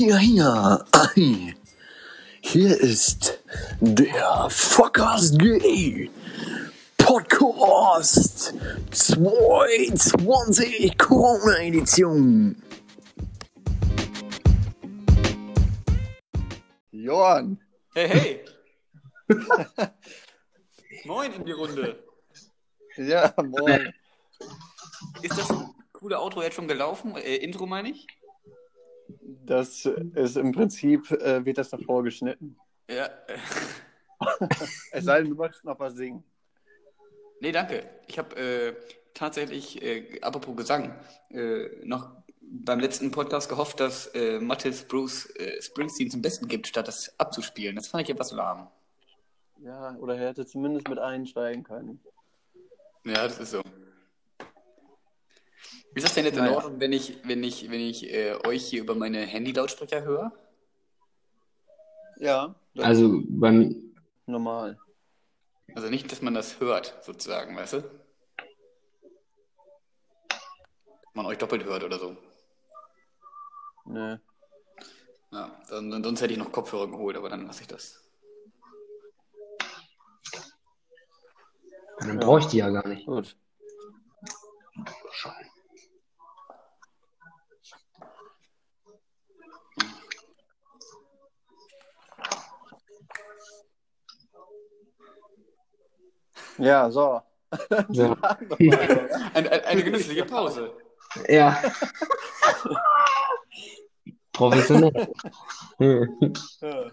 Hier, hier, ei. Hier ist der Fuckers Gay Podcast 2020 Corona Edition. Johann, Hey, hey! Moin in die Runde. ja, moin. Ist das coole Outro jetzt schon gelaufen? Äh, Intro meine ich? Das ist im Prinzip, äh, wird das davor geschnitten. Ja. Es sei denn, du möchtest noch was singen. nee, danke. Ich habe äh, tatsächlich, äh, apropos Gesang, äh, noch beim letzten Podcast gehofft, dass äh, Mathis Bruce äh, Springsteen zum Besten gibt, statt das abzuspielen. Das fand ich etwas lahm. Ja, oder er hätte zumindest mit einsteigen können. Ja, das ist so. Ist das denn jetzt in Naja. Ordnung, wenn ich, wenn ich, wenn ich äh, euch hier über meine Handy-Lautsprecher höre? Ja, Also beim, normal. Also nicht, dass man das hört, sozusagen, weißt du? Dass man euch doppelt hört oder so. Nee. Ja, dann, dann, sonst hätte ich noch Kopfhörer geholt, aber dann lasse ich das. dann brauche ich die ja gar nicht. Gut. Ja, so. Ja. Eine, eine, eine genüssliche Pause. ja. Professionell.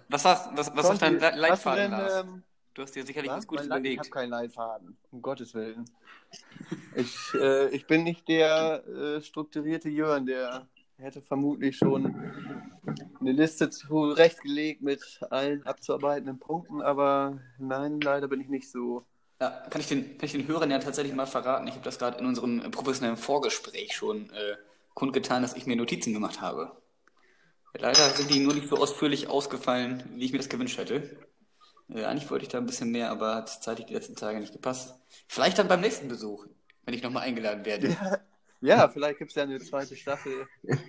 Was sagt, was, was sagt dein Konsti, Le- hast du Leitfaden, denn, Lars? ähm, Du hast dir sicherlich was? was Gutes Leid- Ich überlegt. habe keinen Leitfaden, um Gottes Willen. Ich, äh, ich bin nicht der äh, strukturierte Jörn, der hätte vermutlich schon eine Liste zurechtgelegt mit allen abzuarbeitenden Punkten, aber nein, leider bin ich nicht so. Ja, kann ich den, kann ich den Hörern ja tatsächlich mal verraten. Ich habe das gerade in unserem äh, professionellen Vorgespräch schon äh, kundgetan, dass ich mir Notizen gemacht habe. Leider sind die nur nicht so ausführlich ausgefallen, wie ich mir das gewünscht hätte. Äh, eigentlich wollte ich da ein bisschen mehr, aber hat zeitlich die letzten Tage nicht gepasst. Vielleicht dann beim nächsten Besuch, wenn ich nochmal eingeladen werde. Ja, ja vielleicht gibt es ja eine zweite Staffel. wenn,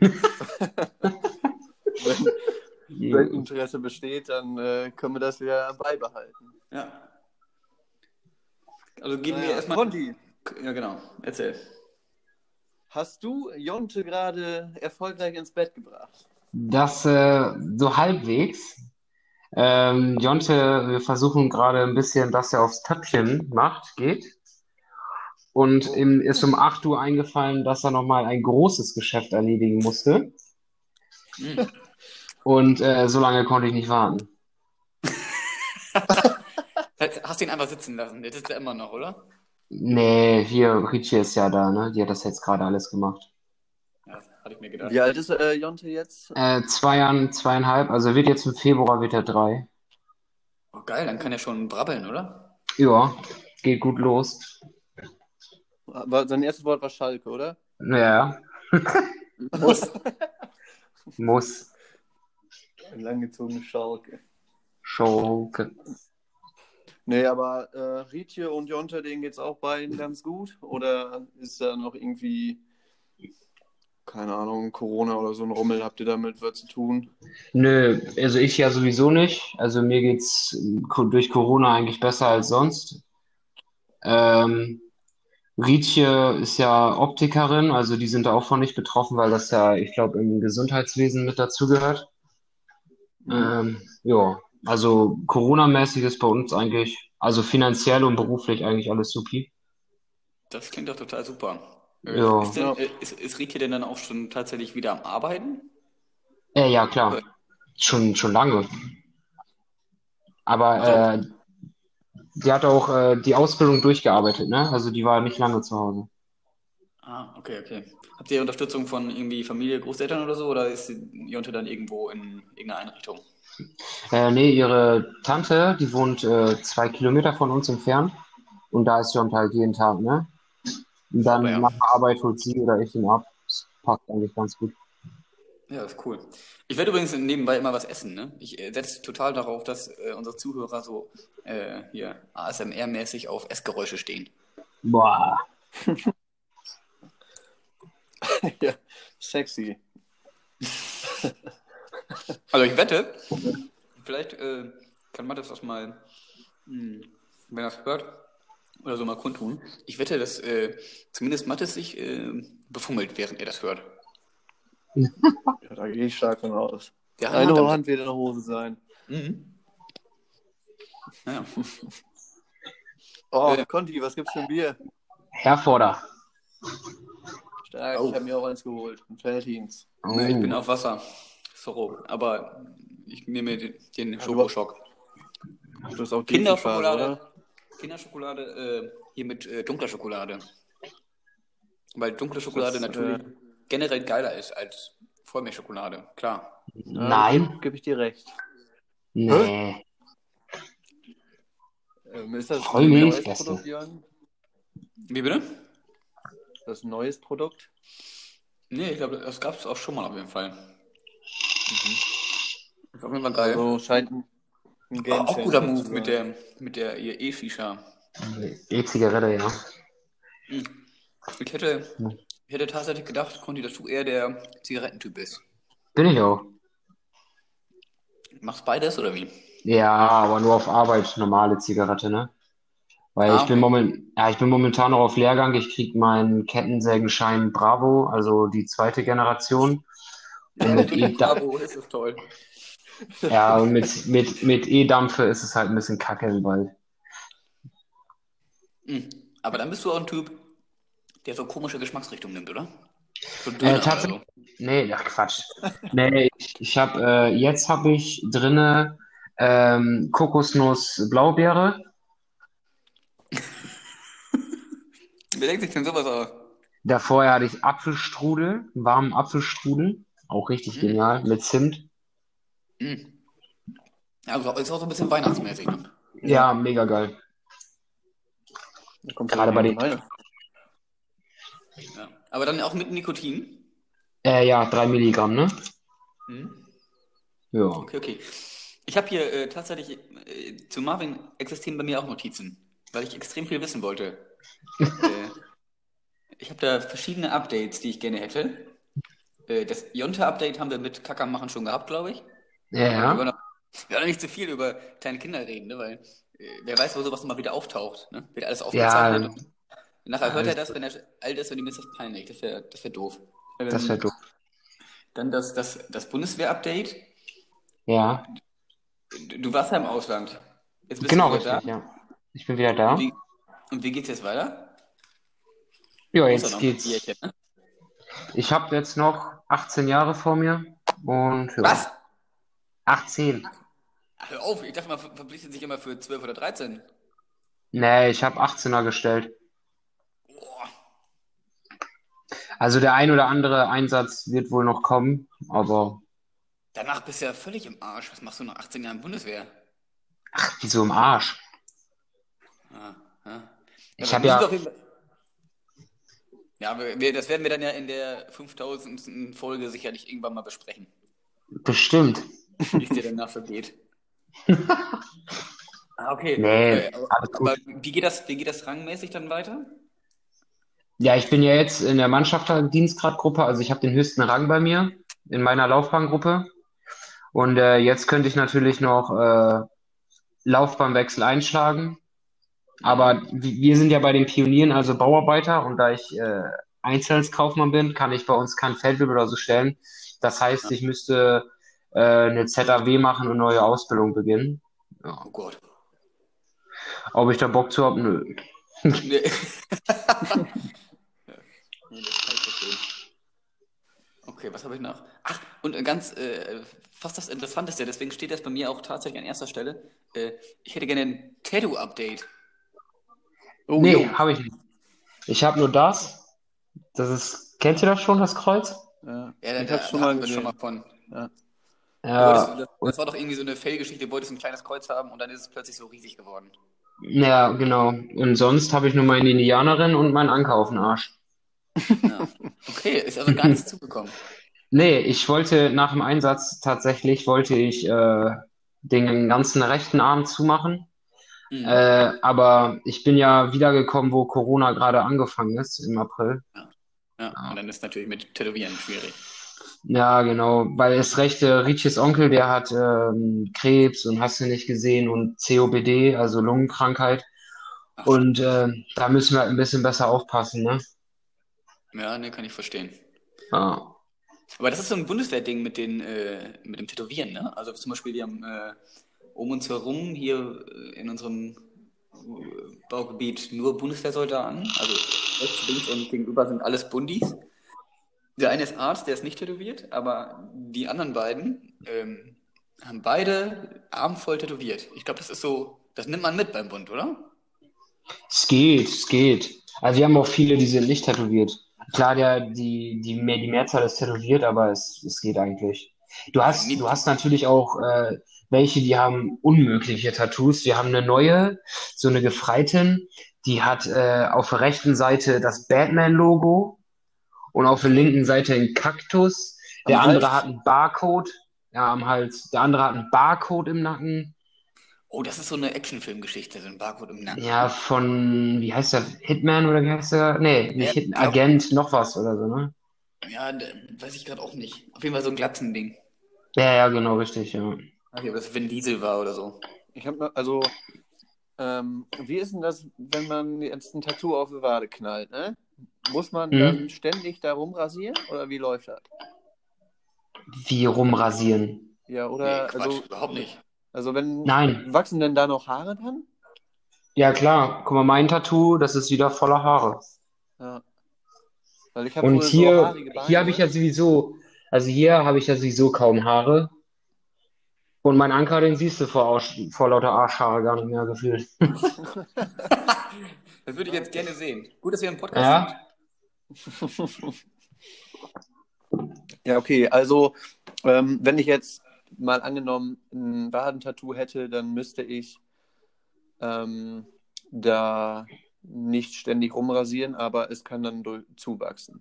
wenn Interesse besteht, dann äh, können wir das wieder beibehalten. Ja. Also geben wir Naja, erstmal. Conti, Ja, genau. Erzähl. hast du Jonte gerade erfolgreich ins Bett gebracht? Das äh, so halbwegs. Ähm, Jonte, wir versuchen gerade ein bisschen, dass er aufs Töpfchen macht, geht. Und ihm ist um 8 Uhr eingefallen, dass er nochmal ein großes Geschäft erledigen musste. Hm. Und äh, so lange konnte ich nicht warten. Hast du ihn einfach sitzen lassen? Jetzt ist er immer noch, oder? Nee, hier, Ricci ist ja da, ne? Die hat das jetzt gerade alles gemacht. Ja, hatte ich mir gedacht. Wie alt ist äh, Jonte jetzt? Äh, zwei Jahren, zweieinhalb, also wird jetzt im Februar wird er drei. Oh, geil, dann kann er schon brabbeln, oder? Ja, geht gut los. Aber sein erstes Wort war Schalke, oder? Ja, Muss. muss. Ein langgezogene Schalke. Schauke. Nee, aber äh, Rietje und Jonte, denen geht's auch beiden ganz gut? Oder ist da noch irgendwie, keine Ahnung, Corona oder so ein Rummel? Habt ihr damit was zu tun? Nö, also ich ja sowieso nicht. Also mir geht's ko- durch Corona eigentlich besser als sonst. Ähm, Rietje ist ja Optikerin, also die sind da auch von nicht betroffen, weil das ja, ich glaube, im Gesundheitswesen mit dazugehört. Ähm, ja, also Corona-mäßig ist bei uns eigentlich, also finanziell und beruflich eigentlich alles supi. Das klingt doch total super. Äh, Ja. Ist, denn, äh, ist, ist Rieke denn dann auch schon tatsächlich wieder am Arbeiten? Äh, ja, klar. Schon, schon lange. Aber äh, die hat auch äh, die Ausbildung durchgearbeitet, ne? Also die war nicht lange zu Hause. Ah, okay, okay. Habt ihr Unterstützung von irgendwie Familie, Großeltern oder so? Oder ist die Jonte dann irgendwo in irgendeiner Einrichtung? Äh, nee, ihre Tante, die wohnt äh, zwei Kilometer von uns entfernt. Und da ist John halt jeden Tag, ne? Und dann Aber ja. nach der Arbeit holt sie oder ich ihn ab. Das passt eigentlich ganz gut. Ja, das ist cool. Ich werde übrigens nebenbei immer was essen, ne? Ich äh, setze total darauf, dass äh, unsere Zuhörer so äh, hier ASMR-mäßig auf Essgeräusche stehen. Boah. ja, sexy. Also ich wette, vielleicht äh, kann Mattes das mal, hm, wenn er es hört, oder so mal kundtun. Ich wette, dass äh, zumindest Mattes sich äh, befummelt, während er das hört. Ja, da gehe ich stark von aus. Ja, Eine damit- Hand wird in der Hose sein. Mhm. Ja. Oh, Äh. Conti, was gibt's für ein Bier? Herforder. Stark, Oh. ich habe mir auch eins geholt. Ein Feltins. Nee, Ich bin Oh. auf Wasser. Sorry. Aber ich nehme den, den du- Schokoschock. Du hast auch Kinderschokolade. Kinderschokolade äh, hier mit äh, dunkler Schokolade. Weil dunkle Schokolade Das, natürlich äh, generell geiler ist als Vollmilchschokolade. Klar. Nein. Gebe ich dir recht. Nee. Ähm, ist das ein neues. Produkt, Jörn? Wie bitte? Ist das ein neues Produkt? Nee, ich glaube, das gab es auch schon mal auf jeden Fall. Ist auf jeden Fall geil. Also scheint ein, Game auch guter Move mit der, mit der ihr E-Shisha. E-Zigarette, ja. Ich hätte, ich hätte tatsächlich gedacht, Conti, dass du eher der Zigarettentyp bist. Bin ich auch. Machst beides oder wie? Ja, aber nur auf Arbeit, normale Zigarette, ne? Weil Ah, ich bin okay. moment, ja, ich bin momentan noch auf Lehrgang. Ich krieg meinen Kettensägenschein Bravo, also die zweite Generation. Und mit E, Bravo, ist das toll. ja, und mit, mit, mit E-Dampfe ist es halt ein bisschen kacke im Wald. Mhm. Aber dann bist du auch ein Typ, der so komische Geschmacksrichtungen nimmt, oder? So Äh, tatsächlich, so. nee, ach Quatsch. Nee, ich, ich habe, äh, jetzt habe ich drinne ähm, Kokosnuss Blaubeere. Wer denkt sich denn sowas aus? Davor hatte ich Apfelstrudel, warmen Apfelstrudel. Auch richtig Mhm. genial, mit Zimt. Mhm. Ja, also ist auch so ein bisschen weihnachtsmäßig. Ne? Ja, mega geil. Da kommt Gerade bei den-. Ja. Aber dann auch mit Nikotin. Äh, ja, drei Milligramm, ne? Mhm. Ja. Okay, okay. Ich habe hier äh, tatsächlich äh, zu Marvin existieren bei mir auch Notizen, weil ich extrem viel wissen wollte. äh, ich habe da verschiedene Updates, die ich gerne hätte. Äh, das Jonte-Update haben wir mit Kackermachen schon gehabt, glaube ich. Ja, Wir ja. wir wollen nicht zu viel über kleine Kinder reden, ne? weil äh, wer weiß, wo sowas mal wieder auftaucht. Ne? Wird alles aufgezeichnet. und nachher hört er das, wenn er alt ist und ihm ist das peinlich. Das wäre das wär doof. Ähm, Das wäre doof. Dann das, das, das Bundeswehr-Update. Ja, Du, du warst ja im Ausland. Jetzt bist genau, du wieder richtig, ja. Ich bin wieder da. Und wie, und wie geht's jetzt weiter? Ja, ja jetzt geht's. Bierchen, ne? Ich habe jetzt noch 18 Jahre vor mir und ja, Was? 18. Ach, Hör auf, ich dachte, man ver- verpflichtet sich immer für 12 oder 13. Nee, ich habe 18er gestellt. Boah. Also der ein oder andere Einsatz wird wohl noch kommen, aber Danach bist du ja völlig im Arsch. Was machst du nach 18 Jahren Bundeswehr? wieso im Arsch? Ah, ah. Ich dann hab ja- müssen wir auf jeden Fall- Ja, wir, wir, das werden wir dann ja in der 5000. Folge sicherlich irgendwann mal besprechen, Bestimmt. wie es dir danach so geht. Ah, okay. Nee, Äh, aber, aber wie geht das, wie geht das rangmäßig dann weiter? Ja, ich bin ja jetzt in der Mannschaftsdienstgradgruppe, also ich habe den höchsten Rang bei mir in meiner Laufbahngruppe. Und äh, jetzt könnte ich natürlich noch äh, Laufbahnwechsel einschlagen. Aber wi- wir sind ja bei den Pionieren, also Bauarbeiter, und da ich äh, Einzelhandelskaufmann bin, kann ich bei uns kein Feldwebel oder so stellen. Das heißt, ich müsste äh, eine ZAW machen und neue Ausbildung beginnen. Ja. Oh Gott. Ob ich da Bock zu habe? Nö. Nee. Nee, das kann ich verstehen. Okay, was habe ich noch? Ach, und äh, ganz, äh, fast das Interessanteste, deswegen steht das bei mir auch tatsächlich an erster Stelle. Äh, ich hätte gerne ein Tattoo-Update. Oh, Nee, jo. habe ich nicht. Ich habe nur das. Das ist, kennt ihr das schon, das Kreuz? Ja. Ja, ich da hab's schon mal schon mal von. Ja. Ja, das, das war doch irgendwie so eine Fail-Geschichte, du wolltest ein kleines Kreuz haben und dann ist es plötzlich so riesig geworden. ja, genau. Und sonst habe ich nur meine Indianerin und meinen Anker auf den Arsch. Ja. Okay, ist also gar nichts zugekommen. Nee, ich wollte nach dem Einsatz tatsächlich, wollte ich äh, den ganzen rechten Arm zumachen. Mhm. Äh, aber ich bin ja wiedergekommen, wo Corona gerade angefangen ist, im April. Ja, und dann ist natürlich mit Tätowieren schwierig. Ja, genau, weil es recht, äh, Rietjes Onkel, der hat ähm, Krebs und hast du nicht gesehen und COPD, also Lungenkrankheit. Ach, Und äh, da müssen wir halt ein bisschen besser aufpassen, ne? ja, ne, kann ich verstehen. Ja. Aber das ist so ein Bundeswehrding mit den, äh, mit dem Tätowieren, ne? Also zum Beispiel, wir haben äh, um uns herum hier äh, in unserem äh, Baugebiet nur Bundeswehrsoldaten, also rechts, links und gegenüber sind alles Bundis. Der eine ist Arzt, der ist nicht tätowiert, aber die anderen beiden ähm, haben beide Arm voll tätowiert. Ich glaube, das ist so, das nimmt man mit beim Bund, oder? Es geht, es geht. Also wir haben auch viele, die sind nicht tätowiert. Klar, der, die, die, mehr, die Mehrzahl ist tätowiert, aber es, es geht eigentlich. Du hast, du hast natürlich auch äh, welche, die haben unmögliche Tattoos. Wir haben eine neue, so eine Gefreitin, die hat äh, auf der rechten Seite das Batman-Logo und auf der linken Seite einen Kaktus. Der Am andere Hals? hat einen Barcode, ja, am Hals. Der andere hat einen Barcode im Nacken. Oh, das ist so eine Actionfilmgeschichte, so ein Barcode im Nacken. Ja, von, wie heißt der? Hitman oder wie heißt der? Nee, nicht Ja, Hit, Agent, noch was oder so, ne? Ja, weiß ich gerade auch nicht. Auf jeden Fall so ein Glatzending. Ja, ja, genau, richtig, ja. Ob das Vin Diesel war oder so. Ich habe noch, also, ähm, wie ist denn das, wenn man jetzt ein Tattoo auf die Wade knallt, ne? Muss man Mhm. dann ständig da rumrasieren oder wie läuft das? Wie rumrasieren. Ja, Nee, oder, Quatsch, also, überhaupt nicht. also wenn, Nein. wachsen denn da noch Haare dran? Ja, klar. Guck mal, mein Tattoo, das ist wieder voller Haare. Ja. Weil ich habe Und so hier, Beine. hier habe ich ja sowieso, also hier habe ich ja sowieso kaum Haare. Und mein Anker, den siehst du vor, Arsch- vor lauter Arschhaare gar nicht mehr gefühlt. Das würde ich jetzt gerne sehen. Gut, dass wir im Podcast Ja. sind. Ja, okay, also ähm, wenn ich jetzt mal angenommen ein Wadentattoo hätte, dann müsste ich ähm, da nicht ständig rumrasieren, aber es kann dann durch, zuwachsen.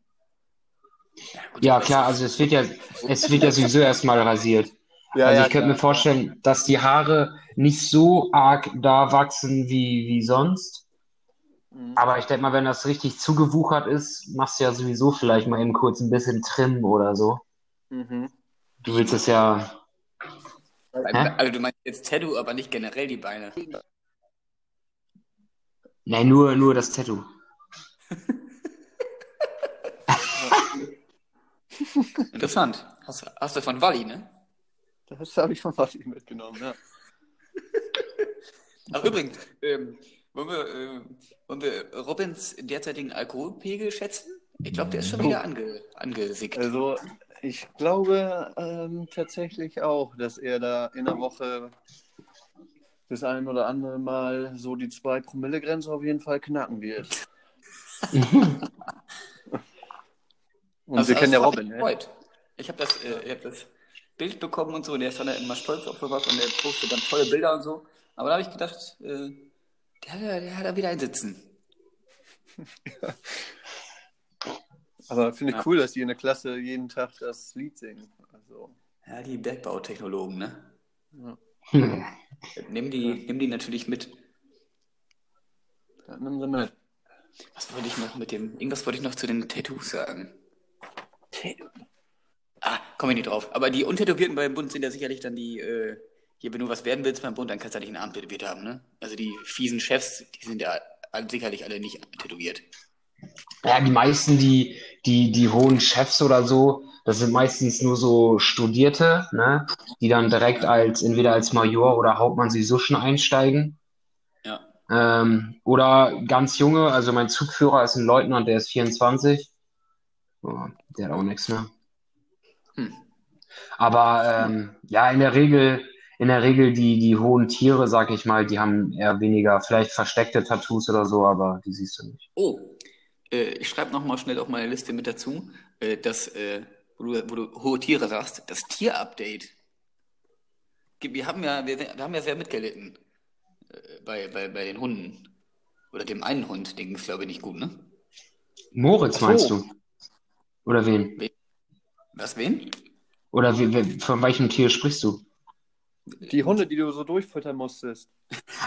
Gut, Ja, klar, also es wird ja, es wird ja sowieso erstmal rasiert. Ja, Also ja, ich könnte mir vorstellen, dass die Haare nicht so arg da wachsen wie, wie sonst. Mhm. Aber ich denke mal, wenn das richtig zugewuchert ist, machst du ja sowieso vielleicht mal eben kurz ein bisschen Trim oder so. Mhm. Du willst es ja. Hä? Also du meinst jetzt Tattoo, aber nicht generell die Beine. Nein, nur, nur das Tattoo. Interessant. Hast, hast du von Wally, ne? Das habe ich von Martin mitgenommen, ja. Ach übrigens, ähm, wollen, wir, äh, wollen wir Robins derzeitigen Alkoholpegel schätzen? Ich glaube, der ist schon wieder ange, angesickt. Also ich glaube ähm, tatsächlich auch, dass er da in der Woche das ein oder andere Mal so die 2-Promille-Grenze auf jeden Fall knacken wird. Und Also, wir kennen ja Robin, ne? Ich habe das, äh, ich hab das Bild bekommen und so, und der ist dann immer stolz auf sowas und der postet dann tolle Bilder und so. Aber da habe ich gedacht, äh, der, hat da- der hat da wieder ein Sitzen. Aber finde ich Ja. cool, dass die in der Klasse jeden Tag das Lied singen. Also, Ja, die Bergbautechnologen, ne? ja. Nimm die, nimm die natürlich mit. Dann nimm sie mit. Was wollte ich noch mit dem, irgendwas wollte ich noch zu den Tattoos sagen. Ah, komme ich nicht drauf. Aber die Untätowierten beim Bund sind ja sicherlich dann die, äh, hier, wenn du was werden willst beim Bund, dann kannst du ja nicht einen Arm tätowiert haben, ne? Also die fiesen Chefs, die sind ja sicherlich alle nicht tätowiert. Ja, die meisten, die, die, die hohen Chefs oder so, das sind meistens nur so Studierte, ne, die dann direkt als, entweder als Major oder Hauptmann sowieso schon einsteigen. Ja. Ähm, oder ganz junge, also mein Zugführer ist ein Leutnant, der ist 24. Oh, der hat auch nichts, ne? Hm. Aber ähm, ja, in der Regel, in der Regel die, die hohen Tiere, sag ich mal, die haben eher weniger, vielleicht versteckte Tattoos oder so, aber die siehst du nicht. Oh, äh, ich schreibe nochmal schnell auf meine Liste mit dazu, äh, dass, äh, wo du, wo du hohe Tiere sagst, das Tier-Update. Wir haben ja, wir, wir haben ja sehr mitgelitten äh, bei, bei, bei den Hunden. Oder dem einen Hund, den ging es glaube ich nicht gut, ne? Moritz Ach so. meinst du? Oder wen? Was, wen? Oder wie, wie, von welchem Tier sprichst du? Die Hunde, die du so durchfüttern musstest.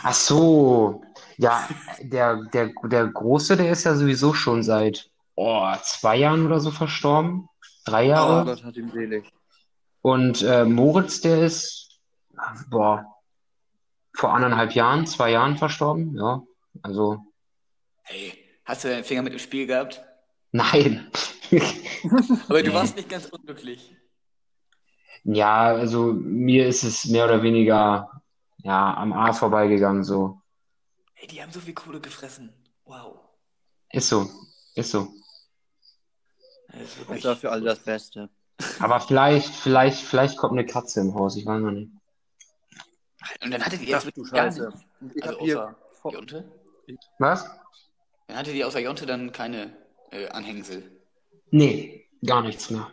Ach so, ja, der, der, der Große, der ist ja sowieso schon seit oh, zwei Jahren oder so verstorben. drei Oh Jahre. Gott, hat ihm selig. Und äh, Moritz, der ist, boah, vor anderthalb Jahren, zwei Jahren verstorben. Ja, also, Hey, hast du deinen Finger mit im Spiel gehabt? nein. Aber du warst nicht ganz unglücklich. Ja, also mir ist es mehr oder weniger ja, am A vorbeigegangen, so. Hey, die haben so viel Kohle gefressen. Wow. Ist so, ist so. Das ist Ich wirklich war für alle das Beste. Aber vielleicht, vielleicht, vielleicht kommt eine Katze im Haus, ich weiß noch nicht. Und dann hattet ihr jetzt Ach du Scheiße. ich Also hier außer Jonte? Was? Dann hattet ihr außer Jonte dann keine äh, Anhängsel. Nee, gar nichts mehr.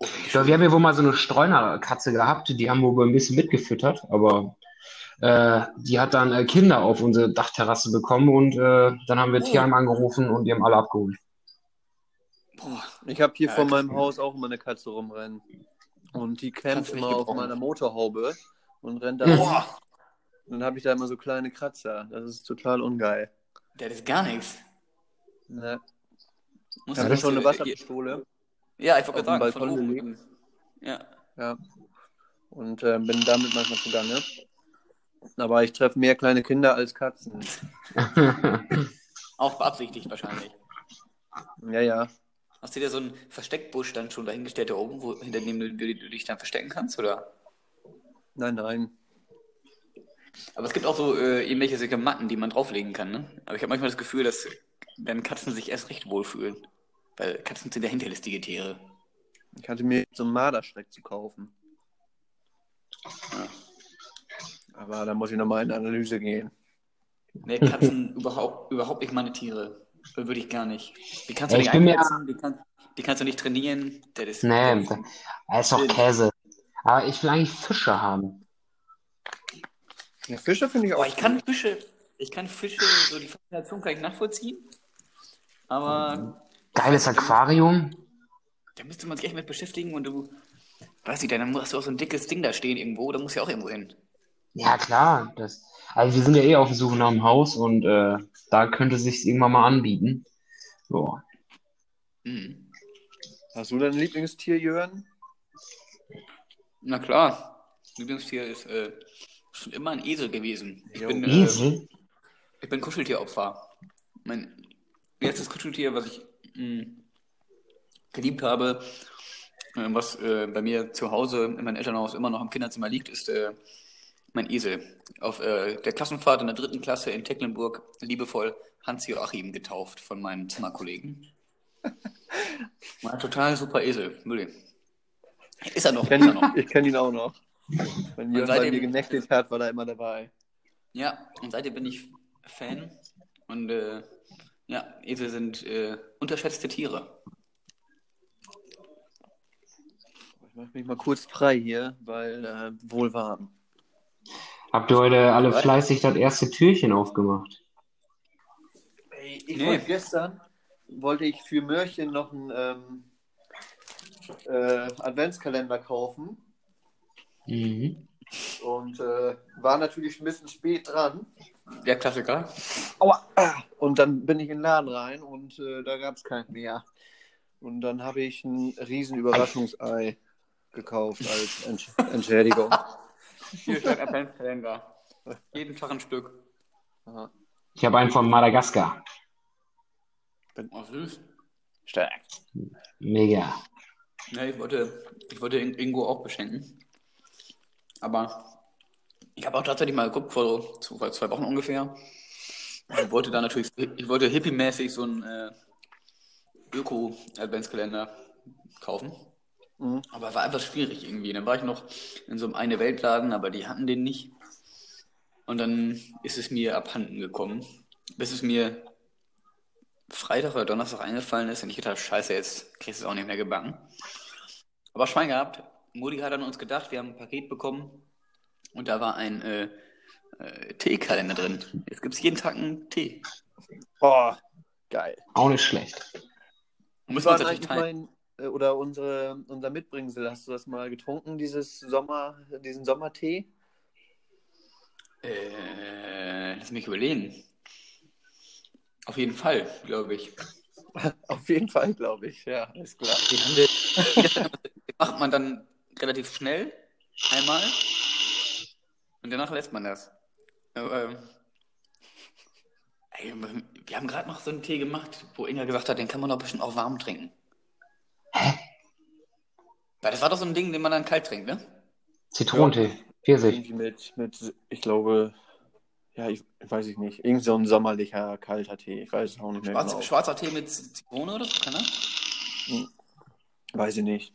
Oh, Ja, schön. wir haben ja wohl mal so eine Streunerkatze gehabt, die haben wir wohl ein bisschen mitgefüttert, aber äh, die hat dann äh, Kinder auf unsere Dachterrasse bekommen und äh, dann haben wir Oh. Tierheim angerufen und die haben alle abgeholt. Boah. Ich habe hier Ja, vor meinem Haus auch immer eine Katze rumrennen. Und die kämpft immer auf meiner Motorhaube und rennt da. Boah, Und dann habe ich da immer so kleine Kratzer. Das ist total ungeil. das ist gar nichts. Ne? Muss Ich habe man- schon eine Wasserpistole. Ja, ich wollte gerade sagen, von oben. Ja. Ja. Und äh, bin damit manchmal zugange. Aber ich treffe mehr kleine Kinder als Katzen. Auch beabsichtigt wahrscheinlich. Ja, ja. Hast du dir so einen Versteckbusch dann schon dahingestellt da oben, wo, hinter dem du, du, du dich dann verstecken kannst, oder? Nein, nein. Aber es gibt auch so äh, irgendwelche solche Matten, die man drauflegen kann, ne? Aber ich habe manchmal das Gefühl, dass dann Katzen sich erst recht wohlfühlen. Weil Katzen sind ja hinterlistige Tiere. Ich hatte mir so einen Marderschreck zu kaufen. Ja. Aber da muss ich nochmal in Analyse gehen. Nee, Katzen überhaupt, überhaupt nicht meine Tiere. Würde ich gar nicht. Die kannst du Ja, nicht einsetzen, die, kann, die kannst du nicht trainieren. Das ist Nee, das ist doch Käse. Aber ich will eigentlich Fische haben. Ja, Fische finde ich auch. Boah, ich kann Fische, ich kann Fische, so die Faszination kann ich nachvollziehen. Aber Geiles Aquarium. da müsste man sich echt mit beschäftigen und du, weiß ich, dann hast du auch so ein dickes Ding da stehen irgendwo, da muss ja auch irgendwo hin. Ja, klar. Das, also wir sind ja eh auf der Suche nach einem Haus und äh, da könnte es sich irgendwann mal anbieten. So. Mhm. Hast du dein Lieblingstier, Jörn? Na klar, Lieblingstier ist äh, schon immer ein Esel gewesen. Ich Jo. bin, äh, Esel? ich bin Kuscheltieropfer. Mein erstes Kuscheltier, was ich geliebt habe, äh, was äh, bei mir zu Hause in meinem Elternhaus immer noch im Kinderzimmer liegt, ist äh, mein Esel. Auf äh, der Klassenfahrt in der dritten Klasse in Tecklenburg liebevoll Hans-Joachim getauft von meinen Zimmerkollegen. War ein total super Esel, wirklich. Ist er noch, Ich kenne kenn ihn auch noch. Wenn Jörn bei mir genächtigt hat, war er immer dabei. Ja, und seitdem bin ich Fan. Und äh, ja, Esel sind äh, unterschätzte Tiere. Ich mache mich mal kurz frei hier, weil äh, wohl warm. Habt ihr heute alle fleißig das erste Türchen aufgemacht? Ey, ich Nee. wollte gestern, wollte ich für Mörchen noch einen ähm, äh, Adventskalender kaufen Mhm. und äh, war natürlich ein bisschen spät dran. Der Klassiker. Aua. Und dann bin ich in den Laden rein und äh, da gab es keinen mehr. Und dann habe ich ein riesen Überraschungsei gekauft als Entsch Entschädigung. Hier steht Adventskalender. Jeden Tag ein Stück. Aha. Ich habe einen von Madagaskar. Oh, süß. Stark. Mega. Ja, ich wollte, ich wollte In- Ingo auch beschenken. Aber ich habe auch tatsächlich mal geguckt, vor zwei, vor zwei Wochen ungefähr. Ich wollte da natürlich, ich wollte hippie-mäßig so einen äh, Öko-Adventskalender kaufen. Mhm. Aber war einfach schwierig irgendwie. Dann war ich noch in so einem eine Weltladen, aber die hatten den nicht. Und dann ist es mir abhanden gekommen, bis es mir Freitag oder Donnerstag eingefallen ist und ich gedacht, habe, scheiße, jetzt kriegst du es auch nicht mehr gebacken. Aber Schwein gehabt. Mutti hat an uns gedacht, wir haben ein Paket bekommen und da war ein äh, äh, Teekalender drin. Jetzt gibt es jeden Tag einen Tee. Oh, geil. Auch nicht schlecht. Uns denn natürlich eigentlich teilen. mein, äh, oder unsere, unser Mitbringsel? Hast du das mal getrunken, dieses Sommer, diesen Sommertee? Äh, lass mich überlegen. Auf jeden Fall, glaube ich. Auf jeden Fall, glaube ich. Ja, ist klar. Wir, den macht man dann relativ schnell einmal und danach lässt man das. Aber, ähm, ey, wir haben gerade noch so einen Tee gemacht, wo Inga gesagt hat, den kann man doch bestimmt auch warm trinken. Weil das war doch so ein Ding, den man dann kalt trinkt, ne? Zitronentee, Pfirsich. Irgendwie mit, mit, ich glaube, ja, ich weiß ich nicht. Irgend so ein sommerlicher kalter Tee. Ich weiß es auch nicht mehr Schwarz, genau. Schwarzer Tee mit Zitrone oder so, kann er? Weiß ich nicht.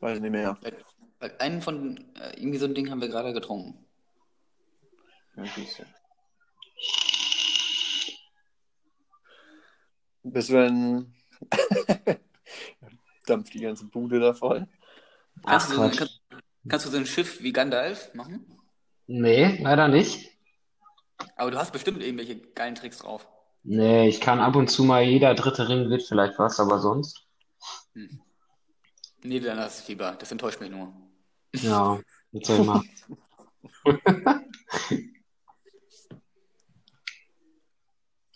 Weiß ich nicht mehr. Weil, weil einen von, äh, irgendwie so ein Ding haben wir gerade getrunken. Ja, siehst du. Bis wenn dampft die ganze Bude da voll. Kannst, Ach, du, so, Quatsch. kannst, kannst du so ein Schiff wie Gandalf machen? Nee, leider nicht. Aber du hast bestimmt irgendwelche geilen Tricks drauf. Nee, ich kann ab und zu mal, jeder dritte Ring wird vielleicht was, aber sonst. Nee, dann lass es lieber. Das enttäuscht mich nur. Ja, was soll ich machen?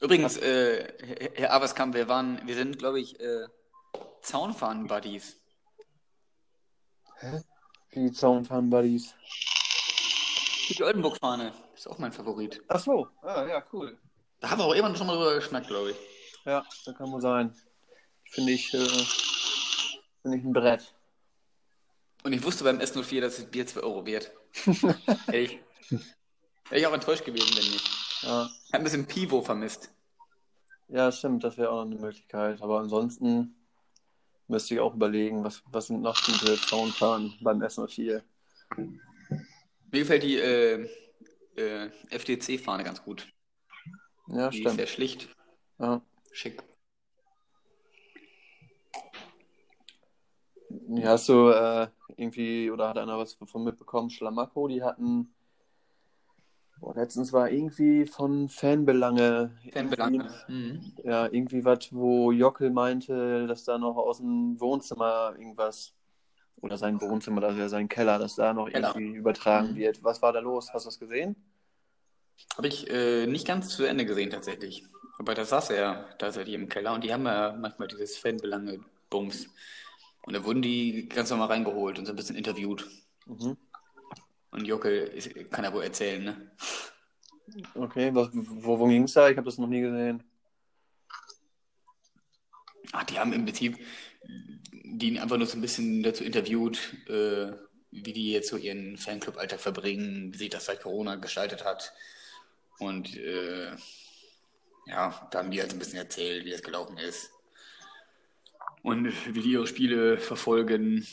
Übrigens, äh, Herr- Averskamp, wir waren, wir sind, glaube ich, äh, Zaunfahren-Buddies. Die Zaunfahren-Buddies. Die Oldenburg-Fahne ist auch mein Favorit. Ach so. Ah, ja, cool. Da haben wir auch irgendwann schon mal drüber geschnackt, glaube ich. Ja, da kann man sein. Finde ich, äh, finde ich ein Brett. Und ich wusste beim S04, dass das Bier 2 Euro wert. Hätte ich, wäre ich auch enttäuscht gewesen, wenn nicht. Ja. Ich habe ein bisschen Pivo vermisst. Ja, stimmt, das wäre auch noch eine Möglichkeit. Aber ansonsten müsste ich auch überlegen, was, was sind noch diese Zaunfahren beim S04. Mir gefällt die äh, äh, FDC-Fahne ganz gut. Ja, Die ist stimmt. sehr schlicht, Ja. schick. Ja, hast du äh, irgendwie, oder hat einer was davon mitbekommen? Schlamaco, die hatten, boah, letztens war irgendwie von Fanbelange, Fanbelange. Mhm. ja, irgendwie was, wo Jockel meinte, dass da noch aus dem Wohnzimmer irgendwas, oder sein Wohnzimmer, das ja sein Keller, dass da noch Keller. irgendwie übertragen Mhm. wird. Was war da los? Hast du das gesehen? Habe ich äh, nicht ganz zu Ende gesehen tatsächlich. Aber da saß er tatsächlich im Keller und die haben ja manchmal dieses Fanbelange-Bums. Und da wurden die ganz normal reingeholt und so ein bisschen interviewt. Mhm. Und Jockel kann ja wohl erzählen, ne? Okay, was, wo, wo ging es da? Ich habe das noch nie gesehen. Ach, die haben im Prinzip die einfach nur so ein bisschen dazu interviewt, äh, wie die jetzt so ihren Fanclub-Alltag verbringen, wie sich das seit Corona gestaltet hat. Und äh, ja, da haben die halt so ein bisschen erzählt, wie das gelaufen ist. Und wie die ihre Spiele verfolgen.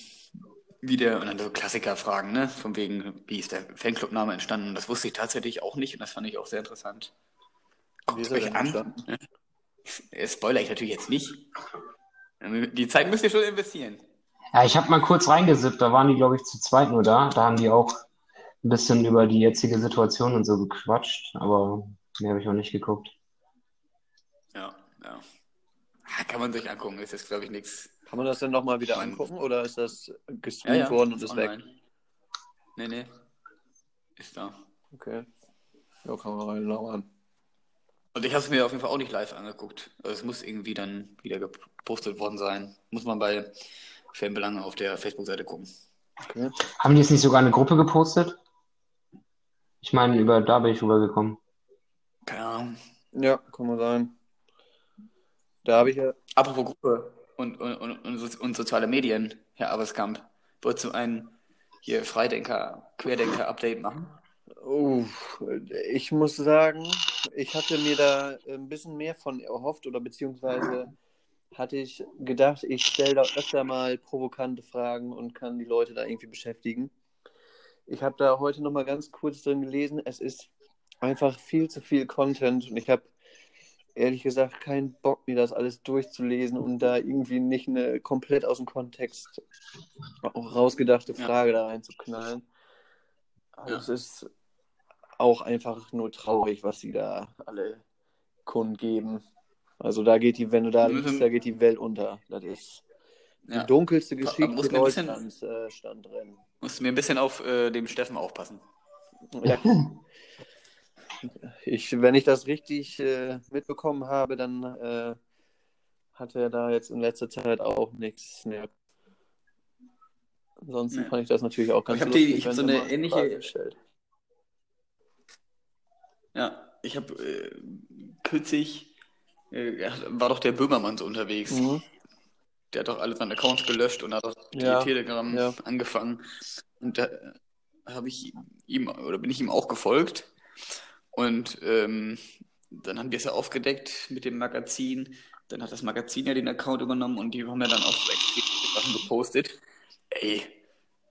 Wie der, und dann so Klassiker-Fragen, ne? Von wegen, wie ist der Fanclub-Name entstanden? Das wusste ich tatsächlich auch nicht und das fand ich auch sehr interessant. Wie Guckt euch an. Ne? Spoiler ich natürlich jetzt nicht. Die Zeit müsst ihr schon investieren. Ja, ich habe mal kurz reingesippt, da waren die, glaube ich, zu zweit nur da. Da haben die auch ein bisschen über die jetzige Situation und so gequatscht, aber mehr habe ich auch nicht geguckt. Ja, ja. Kann man sich angucken, ist jetzt, glaube ich, nichts. Kann man das denn nochmal wieder Mein- angucken oder ist das Ja, gestreamt ja, worden und ist weg? online. Nee, nee. Ist da. Okay. Ja, kann man reinlauern. Und ich habe es mir auf jeden Fall auch nicht live angeguckt. Also es muss irgendwie dann wieder gepostet worden sein. Muss man bei Fanbelange auf der Facebook-Seite gucken. Okay. Haben die jetzt nicht sogar eine Gruppe gepostet? Ich meine, über da bin ich rübergekommen. Keine Ahnung. Ja, kann man sein. Da habe ich ja. Apropos Gruppe und, und, und, und, so- und soziale Medien, Herr Averskamp, wolltest du ein hier Freidenker, Querdenker-Update machen? Oh, ich muss sagen, ich hatte mir da ein bisschen mehr von erhofft oder beziehungsweise hatte ich gedacht, ich stelle da öfter mal provokante Fragen und kann die Leute da irgendwie beschäftigen. Ich habe da heute noch mal ganz kurz drin gelesen, es ist einfach viel zu viel Content und ich habe ehrlich gesagt keinen Bock, mir das alles durchzulesen und da irgendwie nicht eine komplett aus dem Kontext rausgedachte Ja. Frage da reinzuknallen. Also Ja. es ist auch einfach nur traurig, was sie da alle kundgeben. Also da geht die, wenn du da liest, da geht die Welt unter. Das ist Ja. die dunkelste Geschichte muss mir ein bisschen- Deutschlands äh, stand drin. Musst du mir ein bisschen auf äh, dem Steffen aufpassen. Ja. Ich, wenn ich das richtig äh, mitbekommen habe, dann äh, hatte er da jetzt in letzter Zeit auch nichts mehr. Ansonsten Ja. fand ich das natürlich auch ganz ich hab die- lustig, ich hab wenn so eine ähnliche-. Ja, ich habe äh, kürzlich, äh, war doch der Böhmermann so unterwegs. Mhm. Der hat doch alle seine Accounts gelöscht und hat auch Ja, Telegram ja. angefangen. Und da habe ich ihm oder bin ich ihm auch gefolgt. Und ähm, dann haben wir es ja aufgedeckt mit dem Magazin. Dann hat das Magazin ja den Account übernommen und die haben ja dann auch so extrem viele Sachen gepostet. Ey,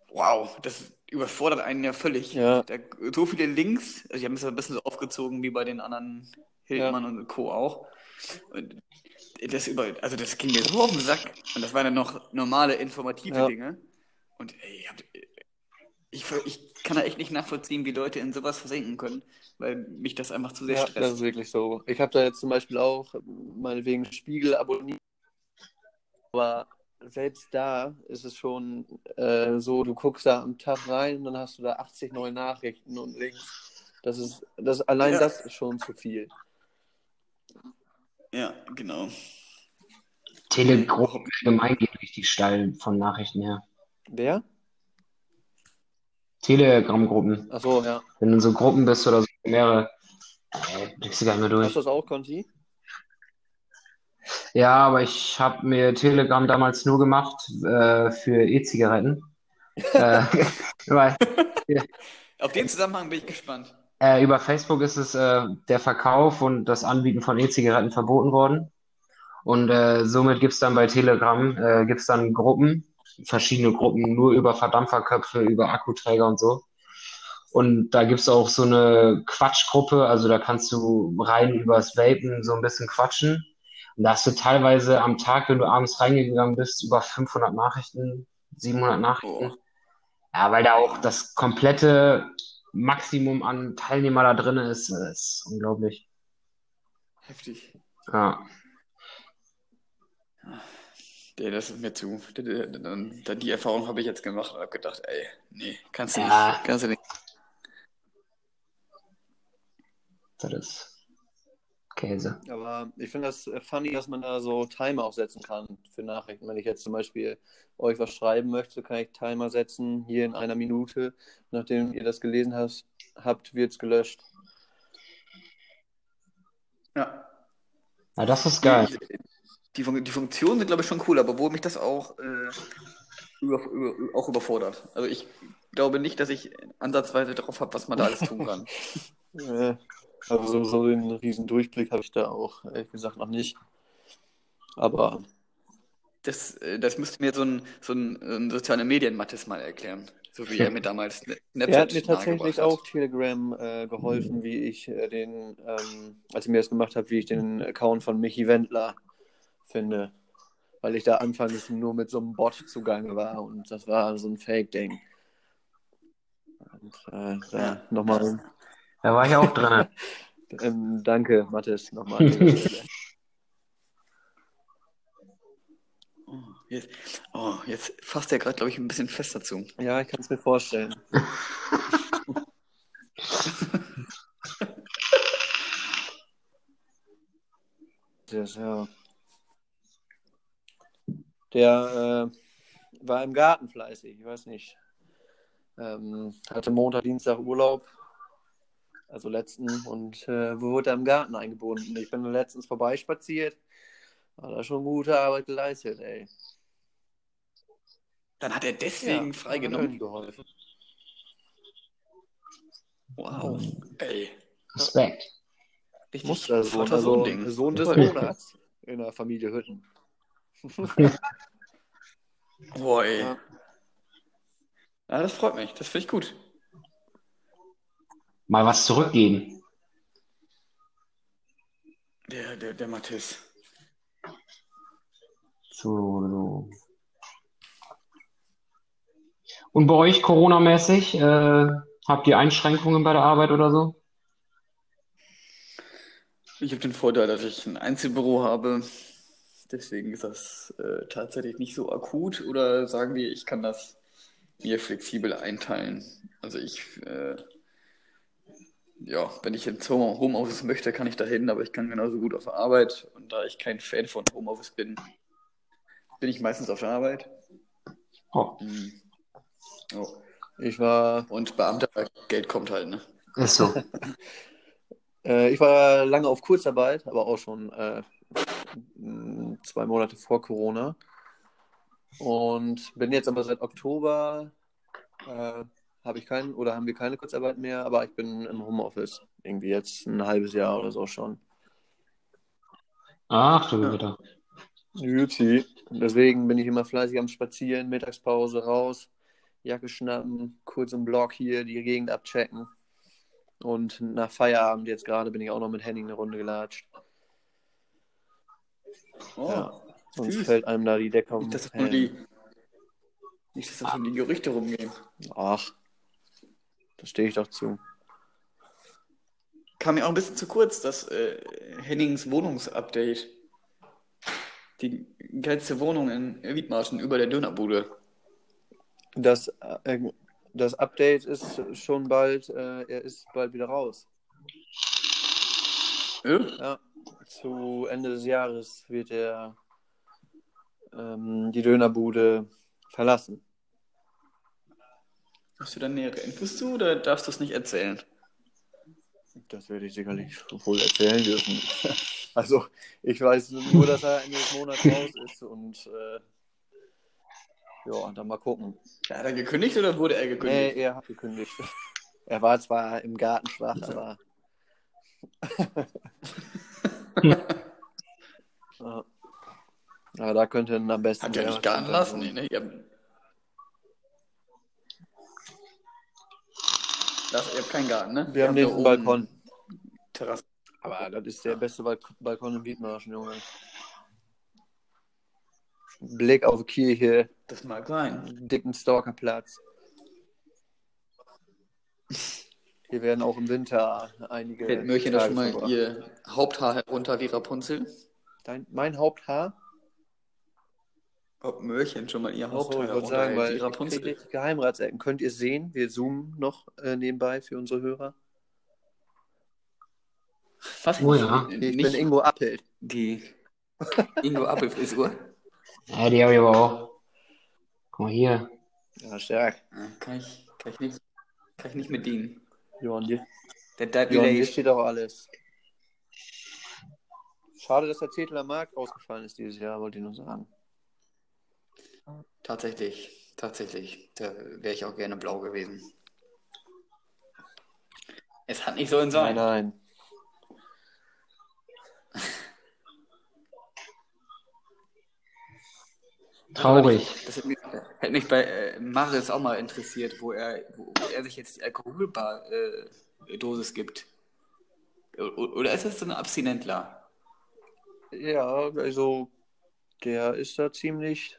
wow, das überfordert einen ja völlig. Ja. Da, so viele Links, also die haben es ja ein bisschen so aufgezogen wie bei den anderen Hildmann und Co. auch. Und das über, also das ging mir so auf den Sack. Und das waren dann noch normale, informative Ja. Dinge. Und ey, habt- ich, ich kann da echt nicht nachvollziehen, wie Leute in sowas versenken können, weil mich das einfach zu sehr Ja, das stresst. ist wirklich so. Ich habe da jetzt zum Beispiel auch meinetwegen Spiegel abonniert, aber selbst da ist es schon äh, so, du guckst da am Tag rein und dann hast du da 80 neue Nachrichten und Links. Das ist, das allein Ja. das ist schon zu viel. Ja, genau. Telegram allgemein geht richtig steil von Nachrichten her. Wer? Telegram-Gruppen. Ach so, ja. Wenn du in so Gruppen bist oder so mehrere, äh, blickst du gar nicht mehr durch. Hast du das auch, Conti? Ja, aber ich habe mir Telegram damals nur gemacht äh, für E-Zigaretten. äh, weil, Auf den Zusammenhang bin ich gespannt. äh, über Facebook ist es äh, der Verkauf und das Anbieten von E-Zigaretten verboten worden. Und äh, somit gibt's dann bei Telegram gibt's dann Gruppen, verschiedene Gruppen, nur über Verdampferköpfe, über Akkuträger und so. Und da gibt's auch so eine Quatschgruppe, also da kannst du rein übers Vapen so ein bisschen quatschen. Und da hast du teilweise am Tag, wenn du abends reingegangen bist, über 500 Nachrichten, 700 Nachrichten. Oh. Ja, weil da auch das komplette Maximum an Teilnehmer da drin ist, äh, ist unglaublich. Heftig. Ja. Nee, das ist mir zu. Die Erfahrung habe ich jetzt gemacht und habe gedacht, ey, nee, kannst du Ja. nicht. Kannst du nicht. Das ist Käse. Aber ich finde das äh, funny, dass man da so Timer auch setzen kann für Nachrichten. Wenn ich jetzt zum Beispiel euch was schreiben möchte, kann ich Timer setzen, hier in einer Minute. Nachdem ihr das gelesen hast, habt, wird es gelöscht. Ja. Ja, das ist geil. Ich- Die, Fun die Funktionen sind, glaube ich, schon cool, aber wo mich das auch, äh, über, über, auch überfordert. Also ich glaube nicht, dass ich ansatzweise drauf habe, was man da alles tun kann. Also so, so den riesen Durchblick habe ich da auch, ehrlich gesagt, noch nicht. Aber Das, äh, das müsste mir so ein, so ein, ein soziale Medien-Mattes mal erklären. So wie er mir damals Sna- er hat mir Snapchat tatsächlich auch. Telegram äh, geholfen, wie ich äh, den, ähm, als ich mir das gemacht habe, wie ich den Account von Michi Wendler finde. Weil ich da anfangs nur mit so einem Bot zugange war und das war so ein Fake-Ding. Und äh, da nochmal Da war ich auch drin. ähm, danke, Mathis, nochmal. Oh, jetzt, oh, jetzt fasst er gerade, glaube ich, ein bisschen fester zu. Ja, ich kann es mir vorstellen. Das, ja. Der äh, war im Garten fleißig, ich weiß nicht. Ähm, hatte Montag, Dienstag Urlaub, also letzten, und äh, wurde im Garten eingebunden. Ich bin letztens vorbeispaziert, hat er schon gute Arbeit geleistet, ey. Dann hat er deswegen Hat freigenommen. Geholfen. Wow. Ey. Respekt. Richtig Mustersohn, also Vater-Sohn-Ding. Sohn des Ja. Monats in der Familie Hütten. Boah, ey. Ja. Ja, das freut mich. Das finde ich gut. Mal was zurückgeben. Der, der, der Mathis. So, so. Und bei euch Corona-mäßig, äh, habt ihr Einschränkungen bei der Arbeit oder so? Ich habe den Vorteil, dass ich ein Einzelbüro habe. Deswegen ist das äh, tatsächlich nicht so akut. Oder sagen wir, ich kann das mir flexibel einteilen. Also ich, äh, ja, wenn ich ins Home- Homeoffice möchte, kann ich da hin, aber ich kann genauso gut auf der Arbeit. Und da ich kein Fan von Homeoffice bin, bin ich meistens auf der Arbeit. Oh, Mhm. Oh. Ich war, Und Beamter, Geld kommt halt, ne? ist so. äh, ich war lange auf Kurzarbeit, aber auch schon äh, zwei Monate vor Corona. Und bin jetzt aber seit Oktober, äh, habe ich keinen oder haben wir keine Kurzarbeit mehr, aber ich bin im Homeoffice. Irgendwie jetzt ein halbes Jahr oder so schon. Ach du wieder. Juti. Deswegen bin ich immer fleißig am Spazieren, Mittagspause raus, Jacke schnappen, kurz im Block hier die Gegend abchecken. Und nach Feierabend jetzt gerade bin ich auch noch mit Henning eine Runde gelatscht. Oh. Ja. Sonst süß. fällt einem da die Decke um. Nicht, dass das nur die, Helm. nicht, dass das nur die Gerüchte rumgehen. Ach, da stehe ich doch zu. Kam mir auch ein bisschen zu kurz, das äh, Hennings Wohnungsupdate. Die geilste Wohnung in Wiedmarschen über der Dönerbude. Das, äh, das Update ist schon bald, äh, er ist bald wieder raus. Äh? Ja, zu Ende des Jahres wird er ähm, die Dönerbude verlassen. Hast du da nähere Infos zu oder darfst du es nicht erzählen? Das werde ich sicherlich wohl erzählen dürfen. Also, ich weiß nur, dass er Ende des Monats raus ist und äh, ja, dann mal gucken. Hat er gekündigt oder wurde er Nee, gekündigt? er hat gekündigt. Er war zwar im Garten schwach, aber. ja. Aber da könnte ihn am besten. Hat der nicht garten lassen? Nee, ne? Ihr habt... Das, ihr habt keinen Garten, ne? Wir haben Ihr den Balkon. Terrasse. Aber das ist der beste Balk Balkon in Wiedmarschen, Junge. Blick auf Kirche, Das mag sein. dicken Stalkerplatz. Hier werden auch im Winter einige. Hält Mörchen da schon mal verbracht. ihr Haupthaar herunter wie Rapunzel? Dein, mein Haupthaar? Ob Mörchen schon mal ihr Haupthaar ich wollte sagen, weil wie Rapunzel? Geheimratsecken. Könnt ihr es sehen? Wir zoomen noch äh, nebenbei für unsere Hörer. Was? Oh ja. Ich Nicht bin Ingo Appelt. die Ingo Appelfrisur? Ja, die habe ich aber auch. Guck mal hier. Ja, stark. Ja, Kann ich, kann ich nicht, kann ich nicht mit dienen. Johann, hier, Der Dead Johann, Village. steht auch alles. Schade, dass der Zettel am Markt ausgefallen ist dieses Jahr, wollte ich nur sagen. Tatsächlich, tatsächlich. Da wäre ich auch gerne blau gewesen. Es hat nicht sollen sein. Nein, nein. Traurig. Das hätte mich, hätte mich bei äh, Maris auch mal interessiert, wo er, wo, er sich jetzt die Alkoholbar-Dosis gibt. O- Oder ist das so ein Abstinentler? Ja, also der ist da ziemlich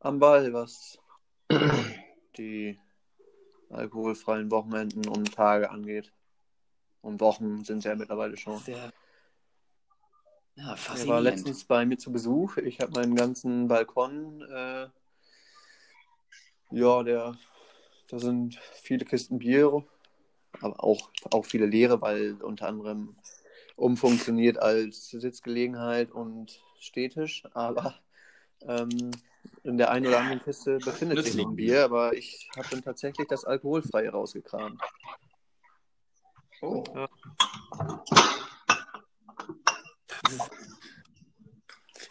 am Ball, was die alkoholfreien Wochenenden und Tage angeht. Und Wochen sind es ja mittlerweile schon. Sehr, ja, Er war letztens bei mir zu Besuch. Ich habe meinen ganzen Balkon. Äh, ja, der, da sind viele Kisten Bier, aber auch, auch viele leere, weil unter anderem umfunktioniert als Sitzgelegenheit und Stehtisch. Aber ähm, in der einen oder anderen Kiste befindet sich noch ein Bier, aber ich habe dann tatsächlich das Alkoholfreie rausgekramt. Oh. Ja.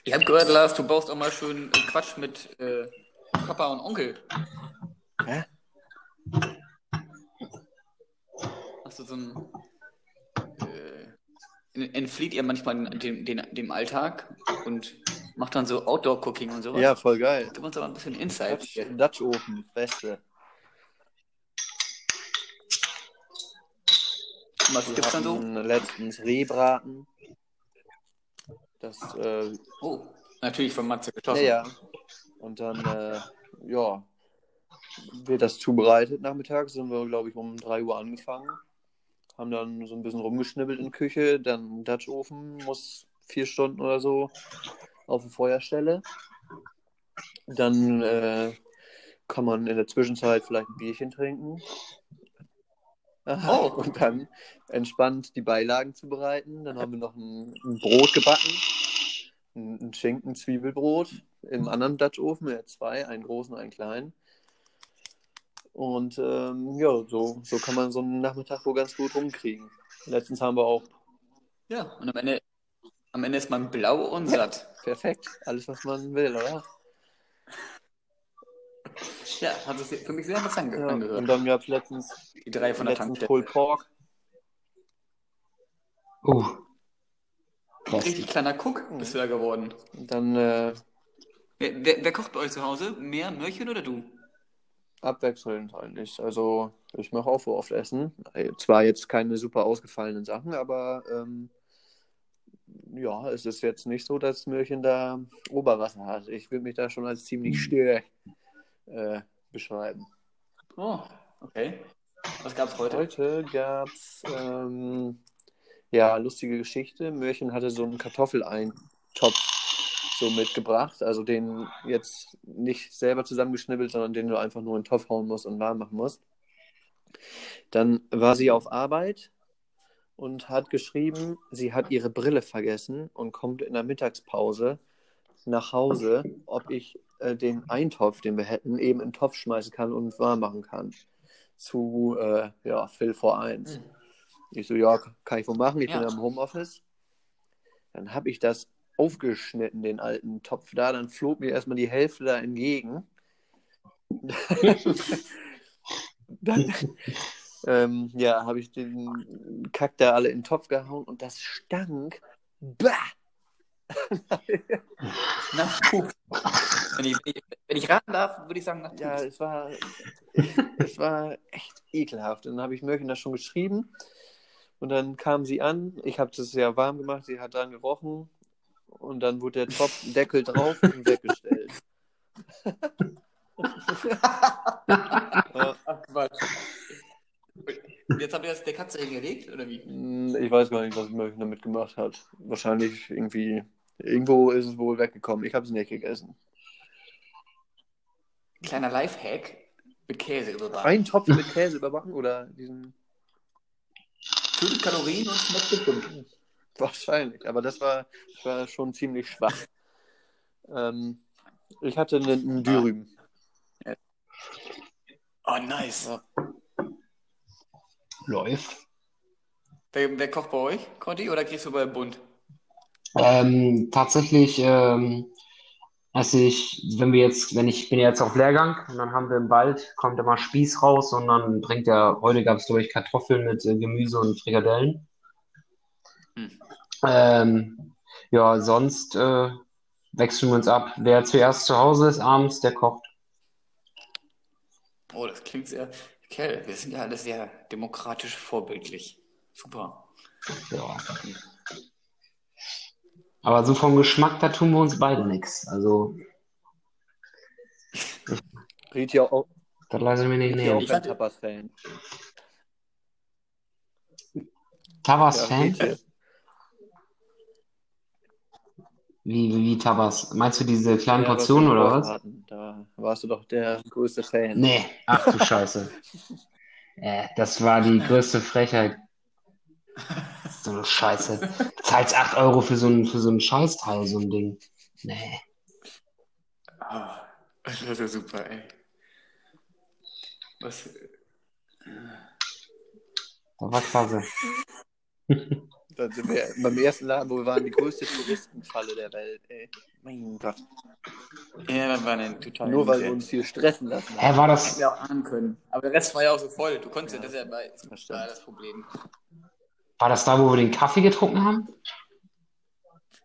Ich habe gehört, Lars, du baust auch mal schön äh, Quatsch mit äh, Papa und Onkel. Hä? Hast du so ein. Äh, entflieht ihr manchmal dem, dem, dem Alltag und macht dann so Outdoor-Cooking und sowas? Ja, voll geil. Gib uns aber ein bisschen Insight. Dutch. Dutch Ofen, beste. Was Wir gibt's dann so? letztens Rehbraten. Das, äh, Oh, natürlich von Matze geschossen. naja. Und dann, äh, ja, wird das zubereitet nachmittags. Sind wir, glaube ich, um 3 Uhr angefangen. Haben dann so ein bisschen rumgeschnibbelt in der Küche. Dann Dutch Ofen muss vier Stunden oder so auf der Feuerstelle. Dann, äh, kann man in der Zwischenzeit vielleicht ein Bierchen trinken. Oh. Und dann entspannt die Beilagen zubereiten. Dann haben wir noch ein, ein Brot gebacken. Ein, ein Schinken-Zwiebelbrot im anderen Dutch-Ofen. Ja, zwei, einen großen, einen kleinen. Und ähm, ja, so, so kann man so einen Nachmittag wohl ganz gut rumkriegen. Letztens haben wir auch Ja, und am Ende, am Ende ist man blau und satt. perfekt alles, was man will, oder? Ja, hat sich für mich sehr interessant Ja, und angehört. dann gab es letztens, Die drei von der Tankstelle. Pulled Pork. Oh. Krass. Richtig kleiner Cook bist du ja geworden. Und dann äh, Wer, wer, wer kocht bei euch zu Hause? Mehr Möhrchen oder du? abwechselnd eigentlich. Also ich mache auch so oft Essen. Äh, Zwar jetzt keine super ausgefallenen Sachen, aber ähm, ja, es ist jetzt nicht so, dass Möhrchen da Oberwasser hat. Ich würde mich da schon als ziemlich stark äh, beschreiben. Oh, okay. Was gab's heute? Heute gab es ähm, ja lustige Geschichte. Möhrchen hatte so einen Kartoffeleintopf so mitgebracht, also den jetzt nicht selber zusammengeschnibbelt, sondern den du einfach nur in den Topf hauen musst und warm machen musst. Dann war sie auf Arbeit und hat geschrieben, sie hat ihre Brille vergessen und kommt in der Mittagspause nach Hause, ob ich äh, den Eintopf, den wir hätten, eben in den Topf schmeißen kann und warm machen kann. Zu äh, ja, Phil vor 1. Hm. Ich so, ja, kann ich wohl machen, ich Ja. bin ja im Homeoffice. Dann habe ich das aufgeschnitten, den alten Topf da, dann flog mir erstmal die Hälfte da entgegen. dann ähm, ja, habe ich den Kack da alle in den Topf gehauen und das stank. Bah! Nach Pup. Wenn ich, wenn ich- raten darf, würde ich sagen nach Pup. Ja, es war, es war echt ekelhaft. Dann habe ich Mörchen das schon geschrieben und dann kam sie an. Ich habe das ja warm gemacht, sie hat dran gerochen und dann wurde der Topfdeckel drauf und weggestellt. Ach Quatsch. Jetzt habt ihr das der Katze hingelegt, oder wie? mh, ich weiß gar nicht, was Mörchen damit gemacht hat. Wahrscheinlich irgendwie, irgendwo ist es wohl weggekommen. Ich habe es nicht gegessen. Kleiner Lifehack mit Käse überbacken. Ein Topf mit Käse überbacken oder diesen. Tötet Kalorien und schmeckt bestimmt. Wahrscheinlich, aber das war, das war schon ziemlich schwach. Ähm, ich hatte einen, einen Dürüm. Oh, nice. Ja. Läuft. Wer, wer kocht bei euch, Conti, oder kriegst du bei Bund? Ähm, tatsächlich, ähm, als ich, wenn wir jetzt, wenn ich bin ja jetzt auf Lehrgang und dann haben wir im Wald, kommt immer Spieß raus und dann bringt er, heute gab es glaube ich Kartoffeln mit äh, Gemüse und Frikadellen. Hm. Ähm, ja, sonst äh, wechseln wir uns ab. Wer zuerst zu Hause ist abends, der kocht. Oh, das klingt sehr. Kerl, wir sind ja alle sehr demokratisch vorbildlich. Super. Ja. Aber so vom Geschmack, da tun wir uns beide nichts. Also, Riet ja auch, das lasse ich mir nicht nehmen. Ich kein hatte- Tapas-Fan. Tabas Ja, Fan? Rietje. Wie, wie, Tabas? Meinst du diese kleinen Ja, Portionen oder was? Da warst du doch der größte Fan. Nee, ach du Scheiße. Äh, das war die größte Frechheit. So eine Scheiße. Zahlst 8 Euro für so ein, für so ein Scheißteil, so ein Ding. Nee. Ah, das ist ja super, ey. Was? Das war klasse. Da sind wir beim ersten Laden, wo wir waren, die größte Touristenfalle der Welt. Ey. Mein Gott. Ja, das war eine total. Nur weil wir uns hier stressen lassen. Hä, war Hätten das, wir auch ahnen können. Aber der Rest war ja auch so voll. Du konntest ja, das ja bei, das war das Problem. war das da, wo wir den Kaffee getrunken haben?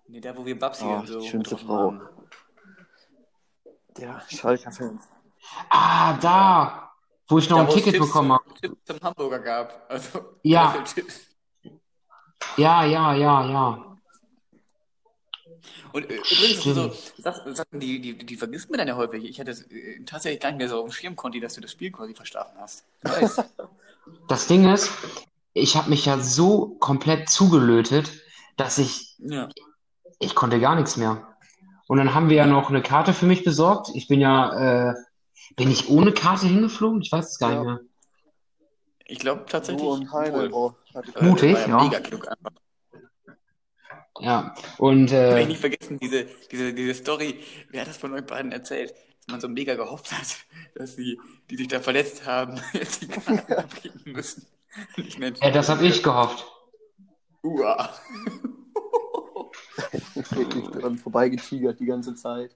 Nee, da wo wir Babsi Oh, und so. die schönste Frau. haben. Ja, Schalker Fans. Ah, da! Wo ich noch Da, ein Ticket Tipps bekommen habe. Tipps zum Hamburger gab. Also, Ja. Knöcheltipps. Ja, ja, ja, ja. Und äh, übrigens, so, Sachen, Sachen, die, die, die vergisst man dann ja häufig. Ich hatte äh, tatsächlich gar nicht mehr so auf dem Schirm, Conti, dass du das Spiel quasi verschlafen hast. Das Ding ist, ich habe mich ja so komplett zugelötet, dass ich ja. ich konnte gar nichts mehr. Und dann haben wir ja noch eine Karte für mich besorgt. Ich bin ja, äh, bin ich ohne Karte hingeflogen? Ich weiß es gar Ja. nicht mehr. Ich glaube tatsächlich. Du und Heine, wohl. ich Äh, Mutig, ja. Mega klug einfach. Ja, und Will ich äh, nicht vergessen, diese, diese, diese Story, wer hat das von euch beiden erzählt, dass man so mega gehofft hat, dass die, die sich da verletzt haben, jetzt die Karte abgeben müssen. Äh, das habe ich gehofft. Uah. wirklich dran vorbeigetigert die ganze Zeit.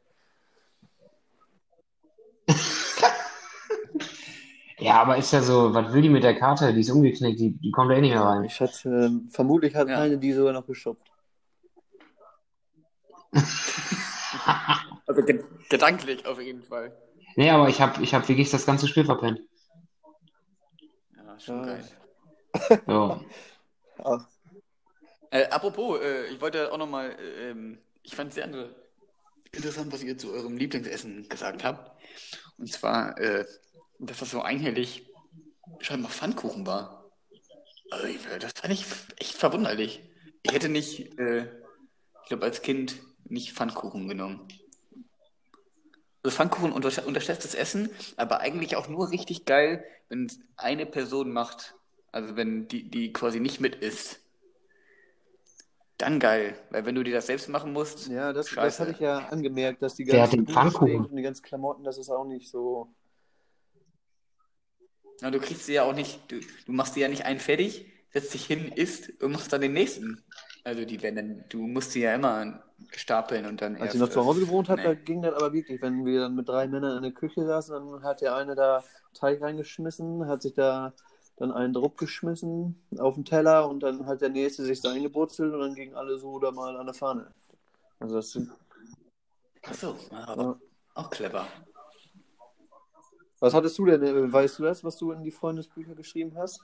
Ja, aber ist ja so, was will die mit der Karte? Die ist umgeknickt, die, die kommt da eh nicht mehr rein. Ich hatte, ähm, vermutlich hat Ja. Heine die sogar noch geschubbt. Also ge gedanklich auf jeden Fall. Nee, aber ich habe ich hab wirklich das ganze Spiel verpennt. Ja, schon Ja. geil. So. Ach, Äh, apropos, äh, ich wollte auch nochmal, äh, ähm, ich fand es sehr inter- interessant, was ihr zu eurem Lieblingsessen gesagt habt. Und zwar, äh, dass das so einhellig scheinbar Pfannkuchen war. Also, ich, das fand ich echt verwunderlich. Ich hätte nicht, äh, ich glaube, als Kind nicht Pfannkuchen genommen. Also Pfannkuchen unter unterschätztes Essen, aber eigentlich auch nur richtig geil, wenn es eine Person macht. Also wenn die, die quasi nicht mit isst. Dann geil, weil wenn du dir das selbst machen musst, ja, das, das hatte ich ja angemerkt, dass die ganzen den Pfannkuchen? Und die ganzen Klamotten, das ist auch nicht so. Ja, du kriegst sie ja auch nicht, du, du machst sie ja nicht einen fertig, setzt dich hin, isst und machst dann den nächsten. Also die werden dann, du musst sie ja immer stapeln und dann Als ich noch zu Hause gewohnt habe, nee. da ging das aber wirklich, wenn wir dann mit drei Männern in der Küche saßen, dann hat der eine da Teig reingeschmissen, hat sich da dann einen Druck geschmissen auf den Teller und dann hat der nächste sich da eingeburzelt und dann gingen alle so da mal an der Fahne. Also das sind, Ach so, ja, aber ja. auch clever. Was hattest du denn, äh, weißt du das, was du in die Freundesbücher geschrieben hast?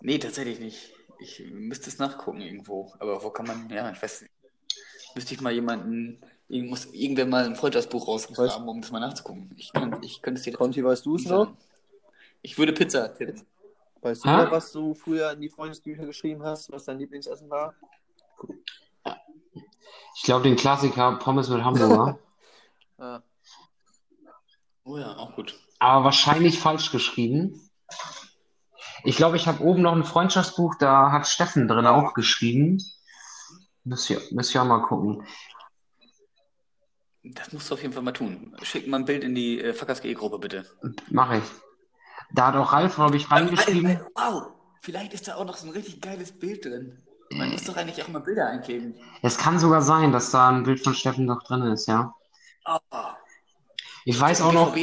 Nee, tatsächlich nicht. Ich müsste es nachgucken irgendwo. Aber wo kann man, ja, ich weiß nicht. Müsste ich mal jemanden, ich muss irgendwer mal ein Freundschaftsbuch rausgraben, um das mal nachzugucken. Ich, kann, ich könnte es dir Conti, weißt du es noch? Ich würde Pizza tippen. Weißt du Hä? noch, was du früher in die Freundesbücher geschrieben hast, was dein Lieblingsessen war? Ich glaube, den Klassiker Pommes mit Hamburger. Ah, Oh ja, auch gut. aber wahrscheinlich falsch geschrieben. Ich glaube, ich habe oben noch ein Freundschaftsbuch, da hat Steffen drin auch geschrieben. Müsst ihr, müsst ihr auch mal gucken. Das musst du auf jeden Fall mal tun. Schick mal ein Bild in die äh, Fuckers.de-Gruppe, bitte. Mache ich. Da hat auch Ralf, glaube ich, reingeschrieben. Wow, vielleicht ist da auch noch so ein richtig geiles Bild drin. Man muss doch eigentlich auch immer Bilder einkleben. Es kann sogar sein, dass da ein Bild von Steffen noch drin ist, ja. Oh, Ich weiß auch noch,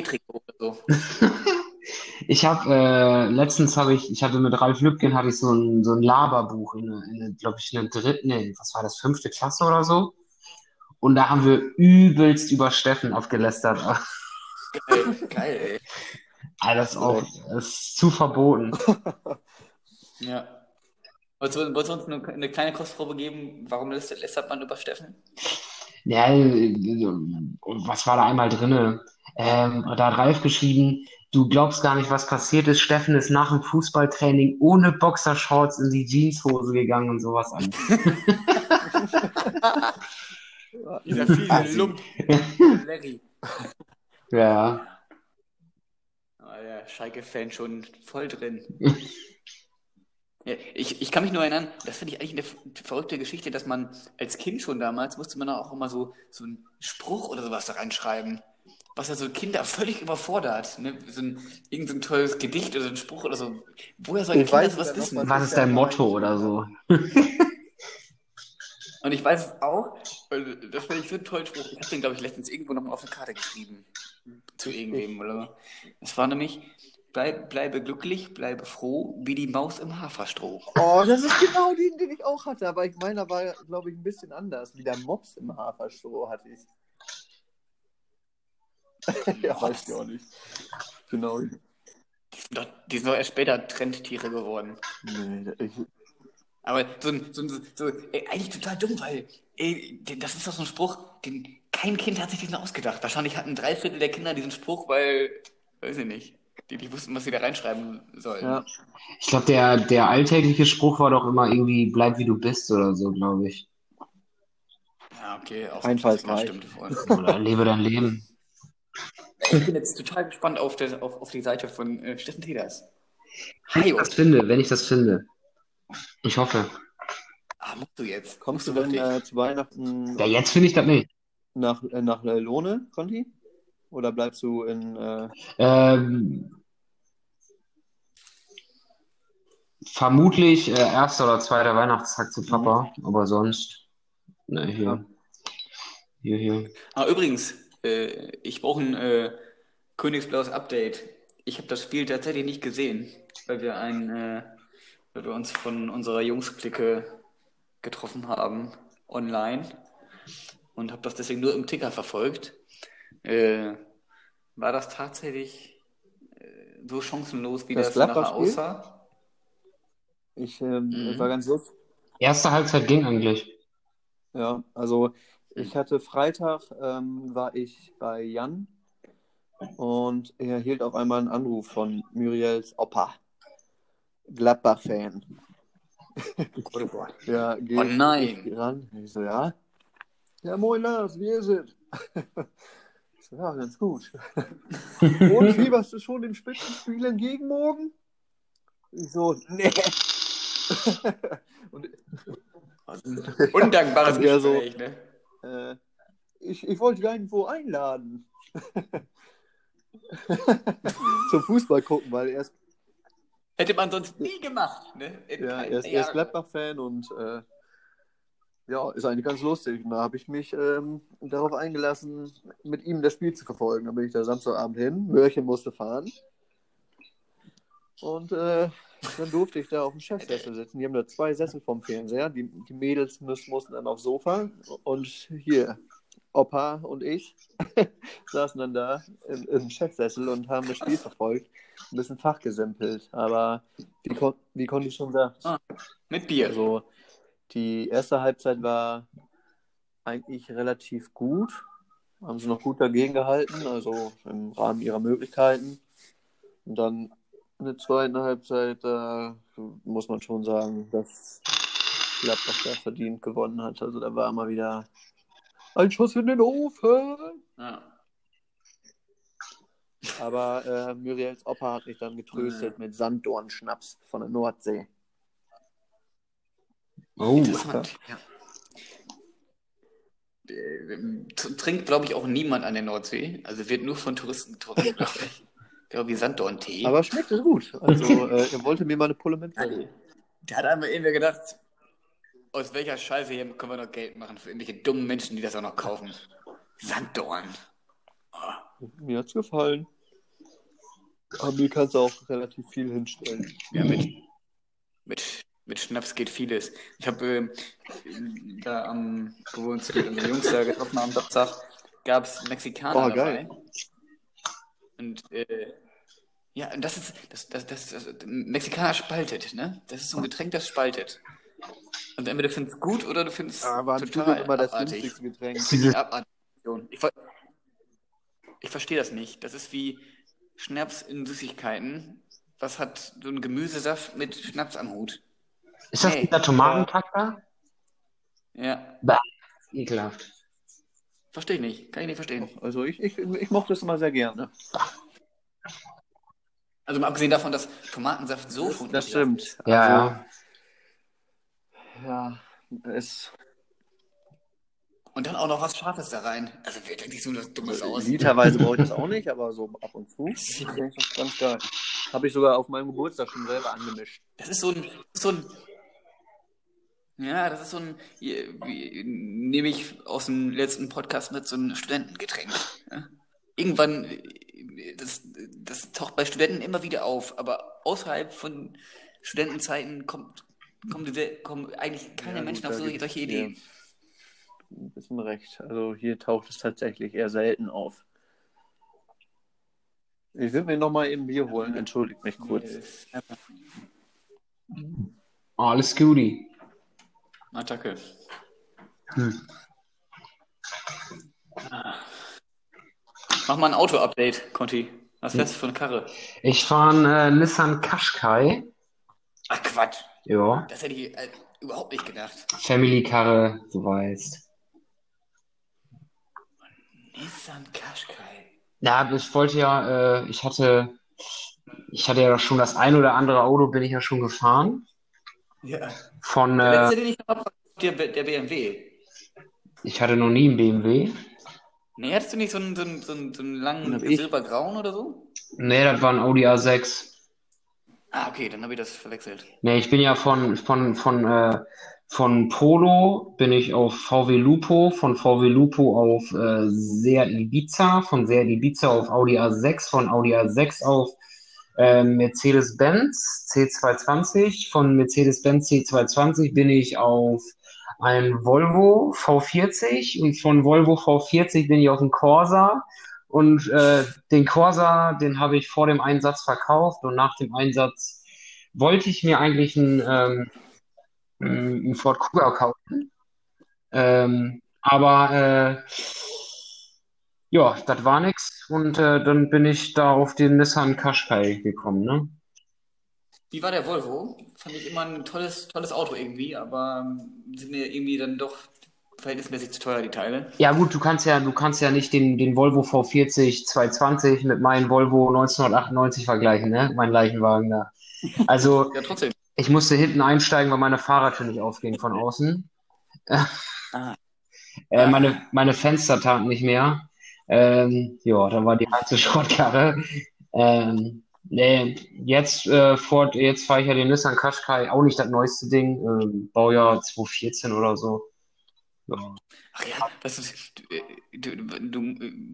so. ich habe äh, letztens habe ich, ich hatte mit Ralf Lübken hatte ich so ein so ein Laberbuch in, in glaube ich, eine dritte, nee, was war das, fünfte Klasse oder so. Und da haben wir übelst über Steffen abgelästert. Geil, geil, ey. Ist auch, das ist zu verboten. Ja. Wolltest du, wolltest du uns eine, eine kleine Kostprobe geben? Warum lästert man über Steffen? Ja, äh, was war da einmal drinne? Ähm, da hat Ralf geschrieben, du glaubst gar nicht, was passiert ist. Steffen ist nach dem Fußballtraining ohne Boxershorts in die Jeanshose gegangen und sowas an. Dieser fiese Also- Lump. Larry. Ja, Ah, der Schalke-Fan schon voll drin. Ja, ich, ich kann mich nur erinnern, das finde ich eigentlich eine verrückte Geschichte, dass man als Kind schon damals musste man auch immer so, so einen Spruch oder sowas da reinschreiben. Was ja so Kinder völlig überfordert. Ne? So ein, irgend so ein tolles Gedicht oder so ein Spruch oder so. Woher sollen Ich Kinder weiß sowas wissen? was- was ist dein Motto oder so? Und ich weiß es auch, weil das finde ich so einen tollen Spruch. Ich habe den, glaube ich, letztens irgendwo nochmal auf eine Karte geschrieben. Zu irgendwem oder so. Es war nämlich, bleib, bleibe glücklich, bleibe froh, wie die Maus im Haferstroh. Oh, das ist genau den, den ich auch hatte, aber ich meiner war, glaube ich, ein bisschen anders. Wie der Mops im Haferstroh hatte ich. ja, weiß ich auch nicht. Genau. Die sind doch, die sind doch erst später Trendtiere geworden. Nee, ich, Aber so ein, so ein, so, ey, eigentlich total dumm, weil, ey, das ist doch so ein Spruch, den, kein Kind hat sich diesen ausgedacht. Wahrscheinlich hatten drei Viertel der Kinder diesen Spruch, weil, weiß ich nicht, die nicht wussten, was sie da reinschreiben sollten. ja. Ich glaube, der, der alltägliche Spruch war doch immer irgendwie, bleib wie du bist oder so, glaube ich. Ja, okay, auch Einfallsreich. stimmt. Oder lebe dein Leben. Ich bin jetzt total gespannt auf, der, auf, auf die Seite von äh, Steffen Teders. Wenn ich Hi, das finde, wenn ich das finde. Ich hoffe. ah, musst du jetzt. Kommst du denn äh, zu Weihnachten Ja, jetzt finde ich das nicht. nach, äh, nach äh, Lohne, Conti? Oder bleibst du in. Äh, Ähm, vermutlich äh, erster oder zweiter Weihnachtstag zu Papa, aber sonst. Ne, hier. Hier, hier. Ah, übrigens, äh, ich brauche ein äh, Königsblaues Update. Ich habe das Spiel tatsächlich nicht gesehen, weil wir ein, äh, weil wir uns von unserer Jungs-Clique getroffen haben online und habe das deswegen nur im Ticker verfolgt. Äh, war das tatsächlich äh, so chancenlos, wie Das das, nachher aussah? Ich ähm, Mhm. war ganz lustig. Erste Halbzeit ging eigentlich. Ja, also ich hatte Freitag, ähm, war ich bei Jan und er erhielt auf einmal einen Anruf von Muriels Opa, Gladbach-Fan. Ja, geh Oh nein. ich ran. Ich so, ja. Ja, moin Lars, wie ist es? Ich so, ja, ganz gut. Und fieberst du schon dem Spitzenspiel entgegen morgen? Ich so, nee. Und Undankbares Ja, so. Gespräch, ne? Äh, ich, ich wollte irgendwo einladen. Zum Fußball gucken, weil er ist, Hätte man sonst nie gemacht, ne? In ja, er ist, er ist. Gladbach-Fan und äh, ja, ist eigentlich ganz lustig. Und da habe ich mich ähm, darauf eingelassen, mit ihm das Spiel zu verfolgen. Dann bin ich da Samstagabend hin. Mörchen musste fahren. Und äh, dann durfte ich da auf dem Chefsessel sitzen. Die haben da zwei Sessel vom Fernseher. Die, die Mädels müssen, mussten dann aufs Sofa. Und hier, Opa und ich saßen dann da im, im Chefsessel und haben das Spiel verfolgt. Ein bisschen fachgesimpelt. Aber wie, kon wie konnte ich schon sagen? Mit Bier. Also die erste Halbzeit war eigentlich relativ gut. Haben sie noch gut dagegen gehalten, also im Rahmen ihrer Möglichkeiten. Und dann in der zweiten Halbzeit, da muss man schon sagen, dass Gladbach da verdient gewonnen hat. Also da war mal wieder ein Schuss in den Ofen. Ja. Aber äh, Muriels Opa hat mich dann getröstet mit Sanddornschnaps von der Nordsee. Oh, Interessant. Ja. Äh, t- Trinkt, glaube ich, auch niemand an der Nordsee. Also wird nur von Touristen getrunken, glaube ich. Genau wie Sanddorn-Tee. Aber schmeckt es gut. Also äh, er wollte mir mal eine Pulle mitbringen. Der hat einmal irgendwie gedacht, aus welcher Scheiße hier können wir noch Geld machen für irgendwelche dummen Menschen, die das auch noch kaufen. Sanddorn. Mir hat's gefallen. Aber mir kannst du auch relativ viel hinstellen. Ja, mit, mit, mit Schnaps geht vieles. Ich habe ähm, da am, wo wir uns mit unseren Jungs da getroffen haben, am Samstag, gab es Mexikaner Oh, geil. Und äh, ja, und das ist, das, das, das, das, Mexikaner spaltet, ne? Das ist so ein Getränk, das spaltet. Und entweder du findest es gut oder du findest es Aber total immer das abartig. Getränk. Ich abartig. Ich, ver ich verstehe das nicht. Das ist wie Schnaps in Süßigkeiten. Was hat so ein Gemüsesaft mit Schnaps am Hut? ist das Nee. dieser Tomatenkack da? Ja, Ekelhaft. Verstehe ich nicht. Kann ich nicht verstehen. Also ich, ich, ich mochte es immer sehr gerne. Also mal abgesehen davon, dass Tomatensaft so Das ekelhaft stimmt. Ja, also, ja. Ja, es Und dann auch noch was Scharfes da rein. Also wer denkt sich so was Dummes aus? literweise brauche ich das auch nicht, aber so ab und zu ich das ganz geil. Habe ich sogar auf meinem Geburtstag schon selber angemischt. Das ist so ein, so ein, ja, das ist so ein, wie, nehme ich aus dem letzten Podcast mit, so ein Studentengetränk. Ja? Irgendwann, das, das taucht bei Studenten immer wieder auf, aber außerhalb von Studentenzeiten kommt, kommt, diese- kommen eigentlich keine Ja, Menschen gut, auf solche, solche Ideen. Ein bisschen recht. Also hier taucht es tatsächlich eher selten auf. Ich will mir nochmal eben Bier holen. Entschuldigt mich kurz. Alles Guti. Attacke. Hm. Mach mal ein Auto-Update, Conti. Was fährst du für eine Karre? Ich fahre einen äh, Nissan Qashqai. Ach Quatsch. Ja. Das hätte ich äh, überhaupt nicht gedacht. Family-Karre, du weißt. Nissan Qashqai. Ja, ich wollte ja, äh, ich hatte, ich hatte ja schon das ein oder andere Auto, bin ich ja schon gefahren. Ja. Von, Der äh, letzte, den ich noch hab, war der, der BMW. ich hatte noch nie einen BMW. Nee, hattest du nicht so einen, so einen, so einen, so einen langen silbergrauen oder so? Nee, das war ein Audi A6. Ah, okay, dann habe ich das verwechselt. Nee, ich bin ja von, von, von, äh, von Polo bin ich auf VW Lupo, von VW Lupo auf äh, Seat Ibiza, von Seat Ibiza auf Audi A6, von Audi A6 auf äh, Mercedes-Benz C220, von Mercedes-Benz C220 bin ich auf ein Volvo V40 und von Volvo V40 bin ich auf einen Corsa und äh, den Corsa, den habe ich vor dem Einsatz verkauft und nach dem Einsatz wollte ich mir eigentlich einen, ähm, einen Ford Kuga kaufen. Ähm, aber äh, ja, das war nix und äh, dann bin ich da auf den Nissan Qashqai gekommen, ne? Wie war der Volvo? Fand ich immer ein tolles, tolles Auto irgendwie, aber ähm, sind mir irgendwie dann doch verhältnismäßig zu teuer, die Teile. Ja gut, du kannst ja, du kannst ja nicht den, den Volvo V40 220 mit meinem Volvo 1998 vergleichen, ne? Mein Leichenwagen da. Also Ja, trotzdem. ich musste hinten einsteigen, weil meine Fahrradtür nicht aufging von außen. Ah. Äh, meine, meine Fenster taten nicht mehr. Ähm, ja, da war die ganze Schrottkarre. Ähm, nee, jetzt, äh, Ford, jetzt fahre ich ja den Nissan Qashqai, auch nicht das neueste Ding, ähm, Baujahr 2014 oder so. Ja. Ach ja, das ist, du, du, du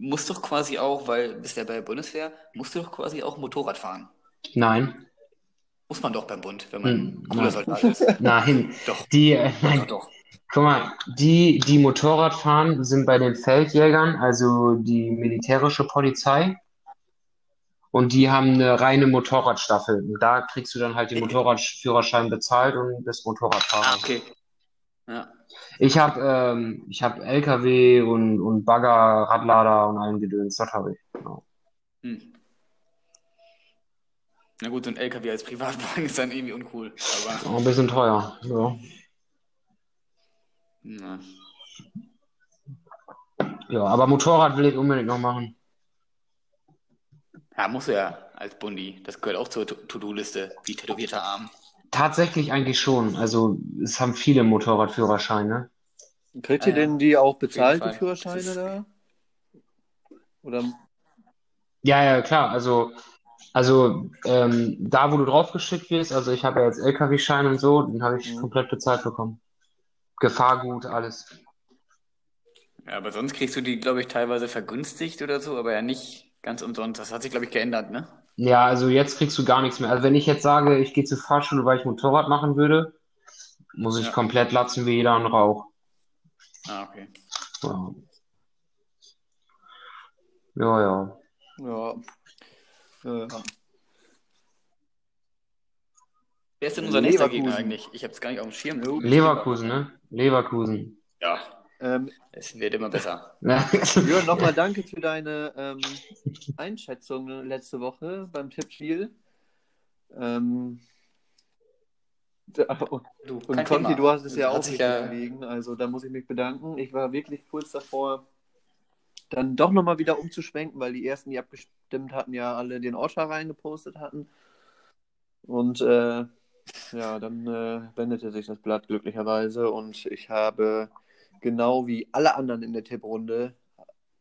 musst doch quasi auch, weil bist ja bei der Bundeswehr, musst du doch quasi auch Motorrad fahren. Nein, Muss man doch beim Bund, wenn man Hm, ein cooler. Soldat ist. nein. Doch, Die, äh, nein, doch, doch. Guck mal, die, die Motorrad fahren, sind bei den Feldjägern, also die militärische Polizei. Und die haben eine reine Motorradstaffel. Und da kriegst du dann halt den Motorradführerschein bezahlt und bist Ah, Motorradfahrer. okay. Ja. Ich habe ähm, ich hab LKW und, und Bagger, Radlader und allen Gedöns. Das habe ich. Genau. Hm. Na gut, so ein LKW als Privatwagen ist dann irgendwie uncool. Aber, Auch ein bisschen teuer. Ja. Na. Ja, aber Motorrad will ich unbedingt noch machen. Ja, muss ja als Bundi. Das gehört auch zur To- To-Do-Liste, wie tätowierter Arm. Tatsächlich eigentlich schon. Also es haben viele Motorradführerscheine. Kriegt ihr ja. denn die auch bezahlt, die. Führerscheine ist- da? Oder Ja, ja, klar. Also, also ähm, da, wo du draufgeschickt wirst, also ich habe ja jetzt LKW-Schein und so, den habe ich Mhm. komplett bezahlt bekommen. Gefahrgut, alles. Ja, aber sonst kriegst du die, glaube ich, teilweise vergünstigt oder so, aber ja nicht ganz umsonst. Das hat sich, glaube ich, geändert, ne? Ja, also jetzt kriegst du gar nichts mehr. Also wenn ich jetzt sage, ich gehe zur Fahrschule, weil ich Motorrad machen würde, muss ich Ja. komplett latzen wie jeder andere auch. Ah, okay. Ja. Ja, ja. ja. Wer ist denn unser nächster. Gegner eigentlich? Ich habe es gar nicht auf dem Schirm. Leverkusen, ne? Leverkusen. Ja, Ähm, es wird immer besser. Jörn, nochmal danke für deine ähm, Einschätzung letzte Woche beim Tippspiel. Ähm, da, und Du, und Conti, Thema. du hast es ja auch richtig ja- gelegen. Also da muss ich mich bedanken. Ich war wirklich kurz davor, dann doch nochmal wieder umzuschwenken, weil die ersten, die abgestimmt hatten, ja alle den Ortscher reingepostet hatten. Und äh, ja, dann äh, wendete sich das Blatt glücklicherweise und ich habe genau wie alle anderen in der Tipprunde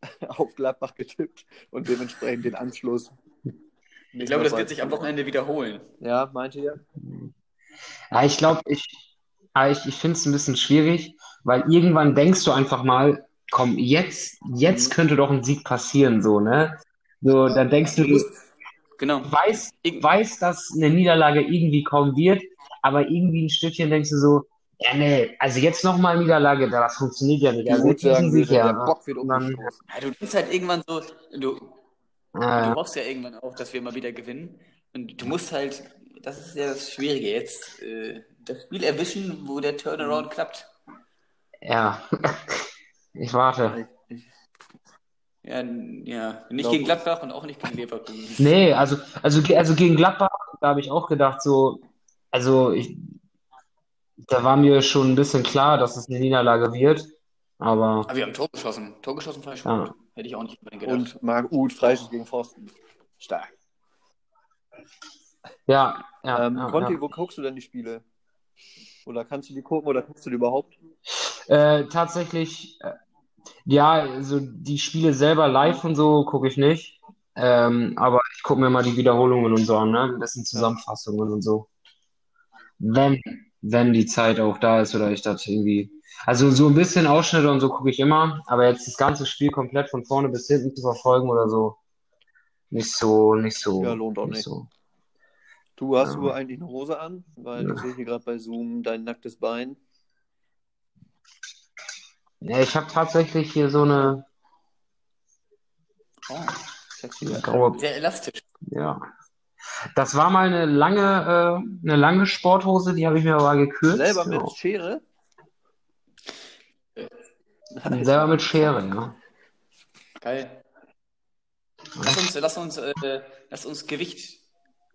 auf Gladbach getippt und dementsprechend den Anschluss. Ich glaube, das wird sich am Wochenende wiederholen. Ja, meinte ihr? Ja, ich glaube, ich, ich, ich finde es ein bisschen schwierig, weil irgendwann denkst du einfach mal, komm, jetzt, jetzt könnte doch ein Sieg passieren, so, ne? So, dann denkst du, Du du musst, genau. weißt, Irg- weißt, dass eine Niederlage irgendwie kommen wird, aber irgendwie ein Stückchen denkst du so, ja, nee, also jetzt nochmal Niederlage, das funktioniert ja nicht. Also Gut jetzt sagen Sieg würde, her. der Bock wird umgestoßen. Ja, du denkst halt irgendwann so, du, du äh, hoffst ja irgendwann auch, dass wir mal wieder gewinnen. Und du musst halt, das ist ja das Schwierige jetzt, äh, das Spiel erwischen, wo der Turnaround klappt. ja, ich warte. Ich, ich, Ja, ja, nicht gegen Gladbach und auch nicht gegen Leverkusen. Nee, also, also, also gegen Gladbach, da habe ich auch gedacht, so, also ich, da war mir schon ein bisschen klar, dass es eine Niederlage wird, aber Aber wir haben Tor geschossen. Tor geschossen war schon ja, gut. Hätte ich auch nicht gedacht. Und Marc Uth, Freischuss gegen Pfosten. Stark. Ja, ja, ähm, ja, Conti, ja. wo guckst du denn die Spiele? Oder kannst du die gucken oder guckst du die überhaupt? Äh, tatsächlich, äh, ja, also die Spiele selber live und so gucke ich nicht. Ähm, aber ich gucke mir mal die Wiederholungen und so an, ne? Das sind Zusammenfassungen und so. Wenn, wenn die Zeit auch da ist oder ich das irgendwie. Also so ein bisschen Ausschnitte und so gucke ich immer, aber jetzt das ganze Spiel komplett von vorne bis hinten zu verfolgen oder so, nicht so, nicht so, Ja, lohnt auch nicht nicht. so. Du hast Ja. du eigentlich eine Hose an? Weil Ja. ich sehe hier gerade bei Zoom dein nacktes Bein. Ja, ich habe tatsächlich hier so eine Oh, sexy. graue Sehr elastisch. Ja. Das war mal eine lange, äh, eine lange Sporthose, die habe ich mir aber gekürzt. Selber mit Ja. Schere? Selber mit Schere, ja. Geil. Lass uns, lass uns, äh, lass uns Gewicht.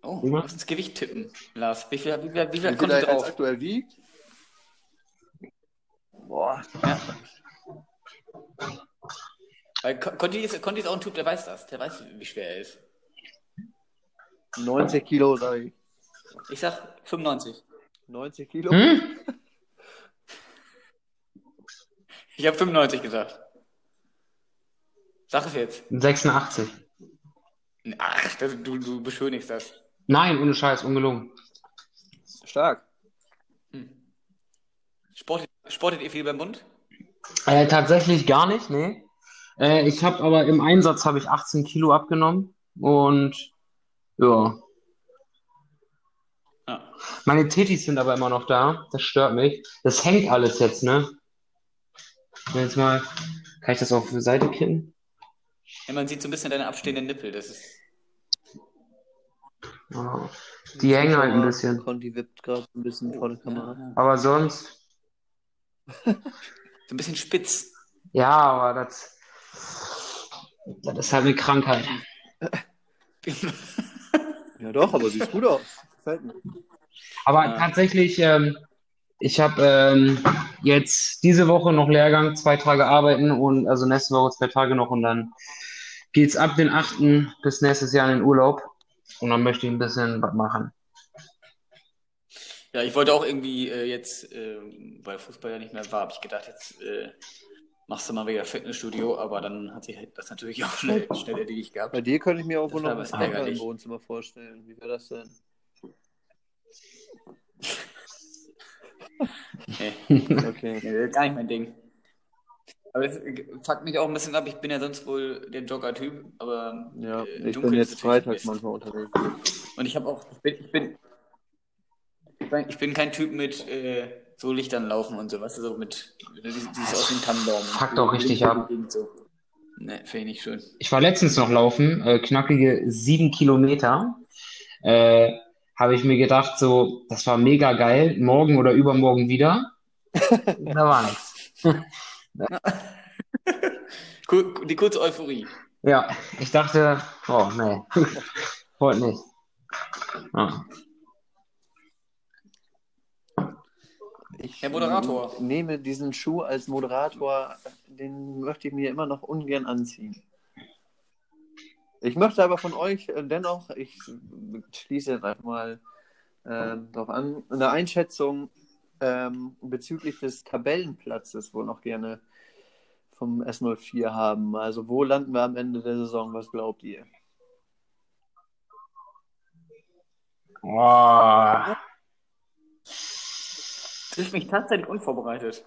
Oh, lass uns Gewicht tippen, Lars. Wie viel, wie viel, wie viel Wie viel kommt drauf? aktuell wiegt? Boah. Ja. Weil Con- Conti ist, Conti ist auch ein Typ, der weiß das. Der weiß, wie schwer er ist. 90 Kilo, sag ich. Ich sag 95. 90 Kilo? Hm? Ich habe 95 gesagt. Sag es jetzt. 86. Ach, das, du, du beschönigst das. Nein, ohne Scheiß, ungelungen. Stark. Hm. Sportet, sportet ihr viel beim Bund? Äh, tatsächlich gar nicht, nee. Äh, ich habe aber im Einsatz habe ich 18 Kilo abgenommen und ja. Ja. Meine Tetis sind aber immer noch da. Das stört mich. Das hängt alles jetzt, ne? Jetzt mal, kann ich das auf die Seite kippen? ja. Man sieht so ein bisschen deine abstehenden Nippel. Das ist. Ja. Die hängen halt ein bisschen. Conti wippt gerade ein bisschen vor der Kamera. Aber sonst, so ein bisschen spitz. ja, aber das, das ist halt eine Krankheit. Ja doch, aber sieht gut aus. Gefällt mir. Aber Ja. tatsächlich, ähm, ich habe ähm, jetzt diese Woche noch Lehrgang, zwei Tage arbeiten und also nächste Woche zwei Tage noch und dann geht's ab den 8. bis nächstes Jahr in den Urlaub und dann möchte ich ein bisschen was machen. Ja, ich wollte auch irgendwie äh, jetzt, äh, weil Fußball ja nicht mehr war, habe ich gedacht, jetzt äh, machst du mal wieder Fitnessstudio, aber dann hat sich das natürlich auch schnell, schnell erledigt gehabt. Bei dir könnte ich mir auch wohl noch ein was Snacker im. Wohnzimmer vorstellen. Wie wäre das denn? Nee, Okay. nee, gar nicht mein Ding. Aber das äh, fuckt mich auch ein bisschen ab. Ich bin ja sonst wohl der Jogger-Typ, aber Ja, äh, ich bin jetzt freitags manchmal unterwegs. Und ich habe auch, ich bin, ich bin, ich bin, kein Typ mit äh, so Lichtern laufen und so, weißt du, so mit dieses, dieses aus dem Tannenbaum. Fuckt auch richtig ab. So. Ne, finde ich nicht schön. Ich war letztens noch laufen, äh, knackige sieben Kilometer. Äh, habe ich mir gedacht, so, das war mega geil, morgen oder übermorgen wieder. Da war nichts. Die kurze Euphorie. Ja, ich dachte, oh, nee, heute nicht. Ja. Ich Herr Moderator. nehme diesen Schuh als Moderator, den möchte ich mir immer noch ungern anziehen. Ich möchte aber von euch äh, dennoch, ich schließe jetzt einfach mal ähm, darauf an, eine Einschätzung ähm, bezüglich des Tabellenplatzes wohl noch gerne vom S04 haben. Also wo landen wir am Ende der Saison? Was glaubt ihr? Oh, Trifft mich tatsächlich unvorbereitet.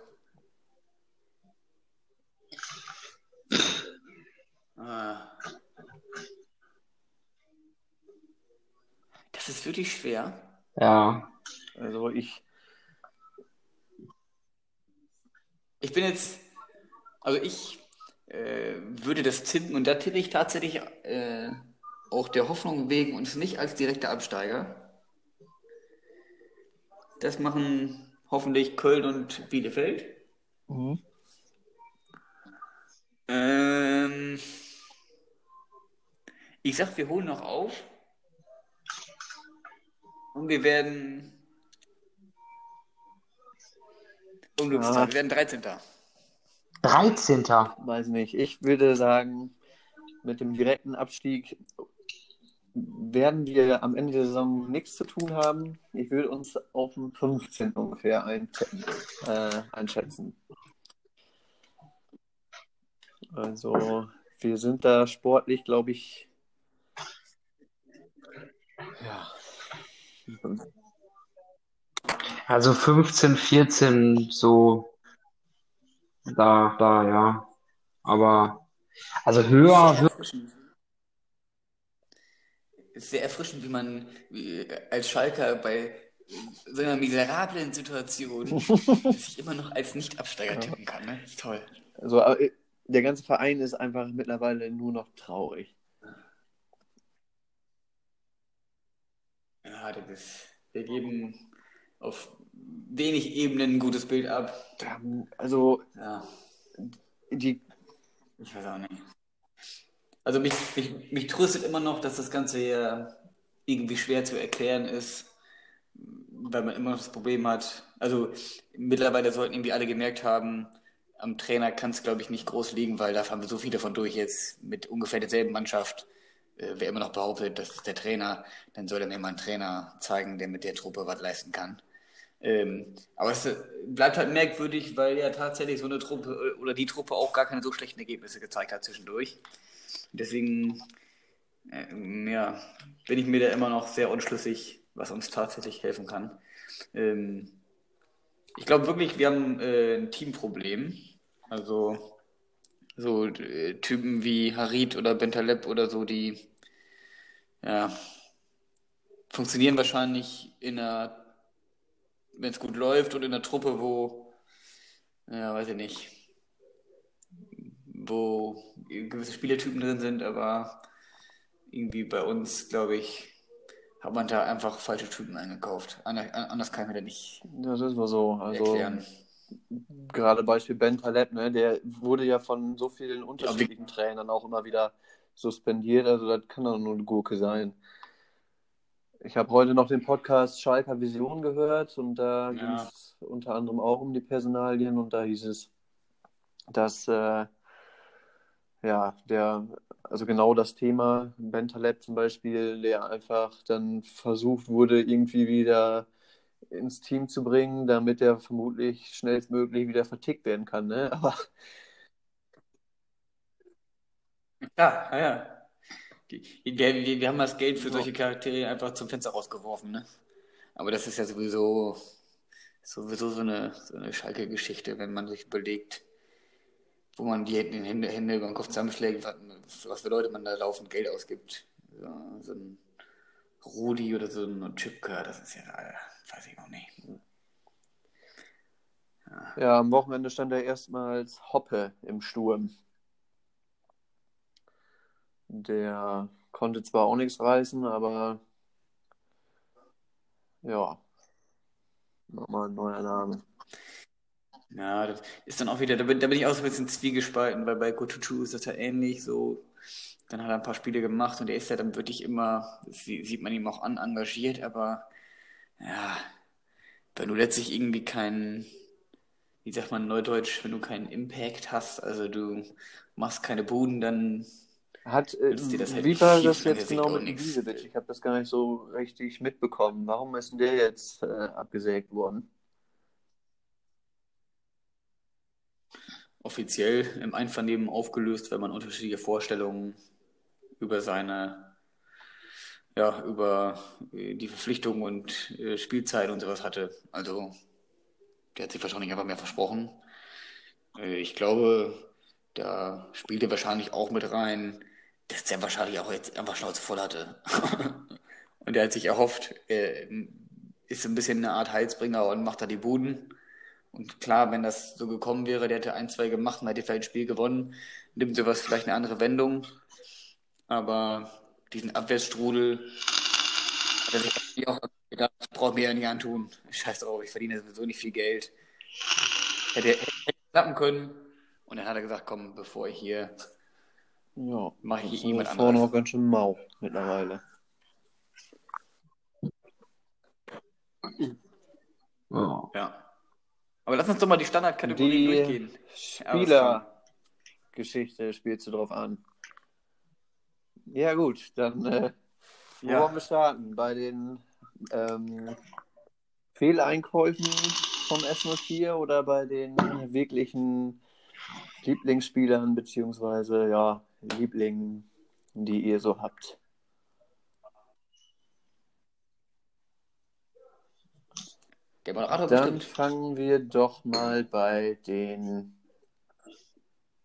Ah. Das ist wirklich schwer. ja. Also ich, Ich bin jetzt, also ich äh, würde das tippen und da tippe ich tatsächlich äh, auch der Hoffnung wegen uns nicht als direkter Absteiger. Das machen hoffentlich Köln und Bielefeld. Ähm, ich sag, wir holen noch auf. Und wir werden. Unglückszahl, Ah. wir werden 13. 13. Weiß nicht. Ich würde sagen, mit dem direkten Abstieg werden wir am Ende der Saison nichts zu tun haben. Ich würde uns auf dem 15. ungefähr einschätzen. Äh, einschätzen. Also, wir sind da sportlich, glaube ich. Ja. Also 15, 14, so da, da, ja. Aber also höher, höher. Ist sehr erfrischend, wie man wie, als Schalker bei so einer miserablen Situation sich immer noch als Nicht-Absteiger tippen kann. Ne? Ist toll. Also, äh, der ganze Verein ist einfach mittlerweile nur noch traurig. Ja, das ist, wir geben auf wenig Ebenen ein gutes Bild ab. Also, Ja, die, ich weiß auch nicht. Also mich, mich, mich tröstet immer noch, dass das Ganze ja irgendwie schwer zu erklären ist, weil man immer noch das Problem hat. Also mittlerweile sollten irgendwie alle gemerkt haben, am Trainer kann es, glaube ich, nicht groß liegen, weil da fahren wir so viele von durch jetzt mit ungefähr derselben Mannschaft. Äh, wer immer noch behauptet, das ist der Trainer, dann soll er mir mal einen Trainer zeigen, der mit der Truppe was leisten kann. Ähm, aber es äh, bleibt halt merkwürdig, weil ja tatsächlich so eine Truppe äh, oder die Truppe auch gar keine so schlechten Ergebnisse gezeigt hat zwischendurch. Deswegen äh, ja, bin ich mir da immer noch sehr unschlüssig, was uns tatsächlich helfen kann. Ähm, ich glaube wirklich, wir haben äh, ein Teamproblem. Also so äh, Typen wie Harit oder Bentaleb oder so, die ja, funktionieren wahrscheinlich in einer, wenn es gut läuft und in einer Truppe, wo, ja, weiß ich nicht, wo gewisse Spielertypen drin sind, aber irgendwie bei uns, glaube ich, hat man da einfach falsche Typen eingekauft. Ander- Anders kann ich mir das nicht das ist wohl so. Also, erklären. gerade Beispiel Ben Taleb, ne, der wurde ja von so vielen unterschiedlichen Trainern auch immer wieder suspendiert. Also, das kann doch nur eine Gurke sein. Ich habe heute noch den Podcast Schalker Vision gehört und da Ja. ging es unter anderem auch um die Personalien und da hieß es, dass äh, ja, der, also genau das Thema, Ben Taleb zum Beispiel, der einfach dann versucht wurde, irgendwie wieder ins Team zu bringen, damit er vermutlich schnellstmöglich wieder vertickt werden kann, ne? Aber Ja, ja, wir, wir haben das Geld für solche Charaktere einfach zum Fenster rausgeworfen, ne? Aber das ist ja sowieso, sowieso so eine, so eine Schalke-Geschichte, wenn man sich überlegt, wo man die Hände, Hände, über den Kopf zusammenschlägt, was, für Leute man da laufend Geld ausgibt. So, so ein Rudi oder so ein Chipka, das ist ja, weiß ich noch nicht. ja, am Wochenende stand er erstmals Hoppe im Sturm. Der konnte zwar auch nichts reißen, aber ja, nochmal ein neuer Name. Ja, das ist dann auch wieder, da bin, da bin ich auch so ein bisschen zwiegespalten, weil bei Kutucu ist das ja ähnlich so. Dann hat er ein paar Spiele gemacht und er ist ja dann wirklich immer, sieht man ihm auch an, engagiert, aber ja, wenn du letztlich irgendwie keinen, wie sagt man neudeutsch, wenn du keinen Impact hast, also du machst keine Buden, dann Hat, äh, dir das halt wie war das jetzt genau mit. Ibisevic? Ich habe das gar nicht so richtig mitbekommen. Warum ist denn der jetzt äh, abgesägt worden? Offiziell im Einvernehmen aufgelöst, weil man unterschiedliche Vorstellungen über seine, ja, über äh, die Verpflichtung und äh, Spielzeit und sowas hatte. Also, der hat sich wahrscheinlich einfach mehr versprochen. Äh, ich glaube, da spielte wahrscheinlich auch mit rein, dass der wahrscheinlich auch jetzt einfach Schnauze voll hatte. Und er hat sich erhofft, er ist ein bisschen eine Art Heilsbringer und macht da die Buden. Und klar, wenn das so gekommen wäre, der hätte ein, zwei gemacht und hätte vielleicht ein Spiel gewonnen, nimmt sowas vielleicht eine andere Wendung. Aber diesen Abwärtsstrudel hat er sich auch gedacht, das braucht mir ja nicht antun. Scheiß drauf, ich verdiene sowieso nicht viel Geld. Hätte, hätte klappen können. Und dann hat er gesagt, komm, bevor ich hier Ja, mache ich jemand vorne anderes. auch ganz schön mau mittlerweile. Ja. Ja. Aber lass uns doch mal die Standardkategorien Die durchgehen. Spielergeschichte spielst du drauf an. Ja, gut, dann äh, wo Ja. wollen wir starten? Bei den ähm, Fehleinkäufen vom S04 oder bei den wirklichen Lieblingsspielern beziehungsweise ja, Lieblingen, die ihr so habt? Der Moderator Dann bestimmt. fangen wir doch mal bei den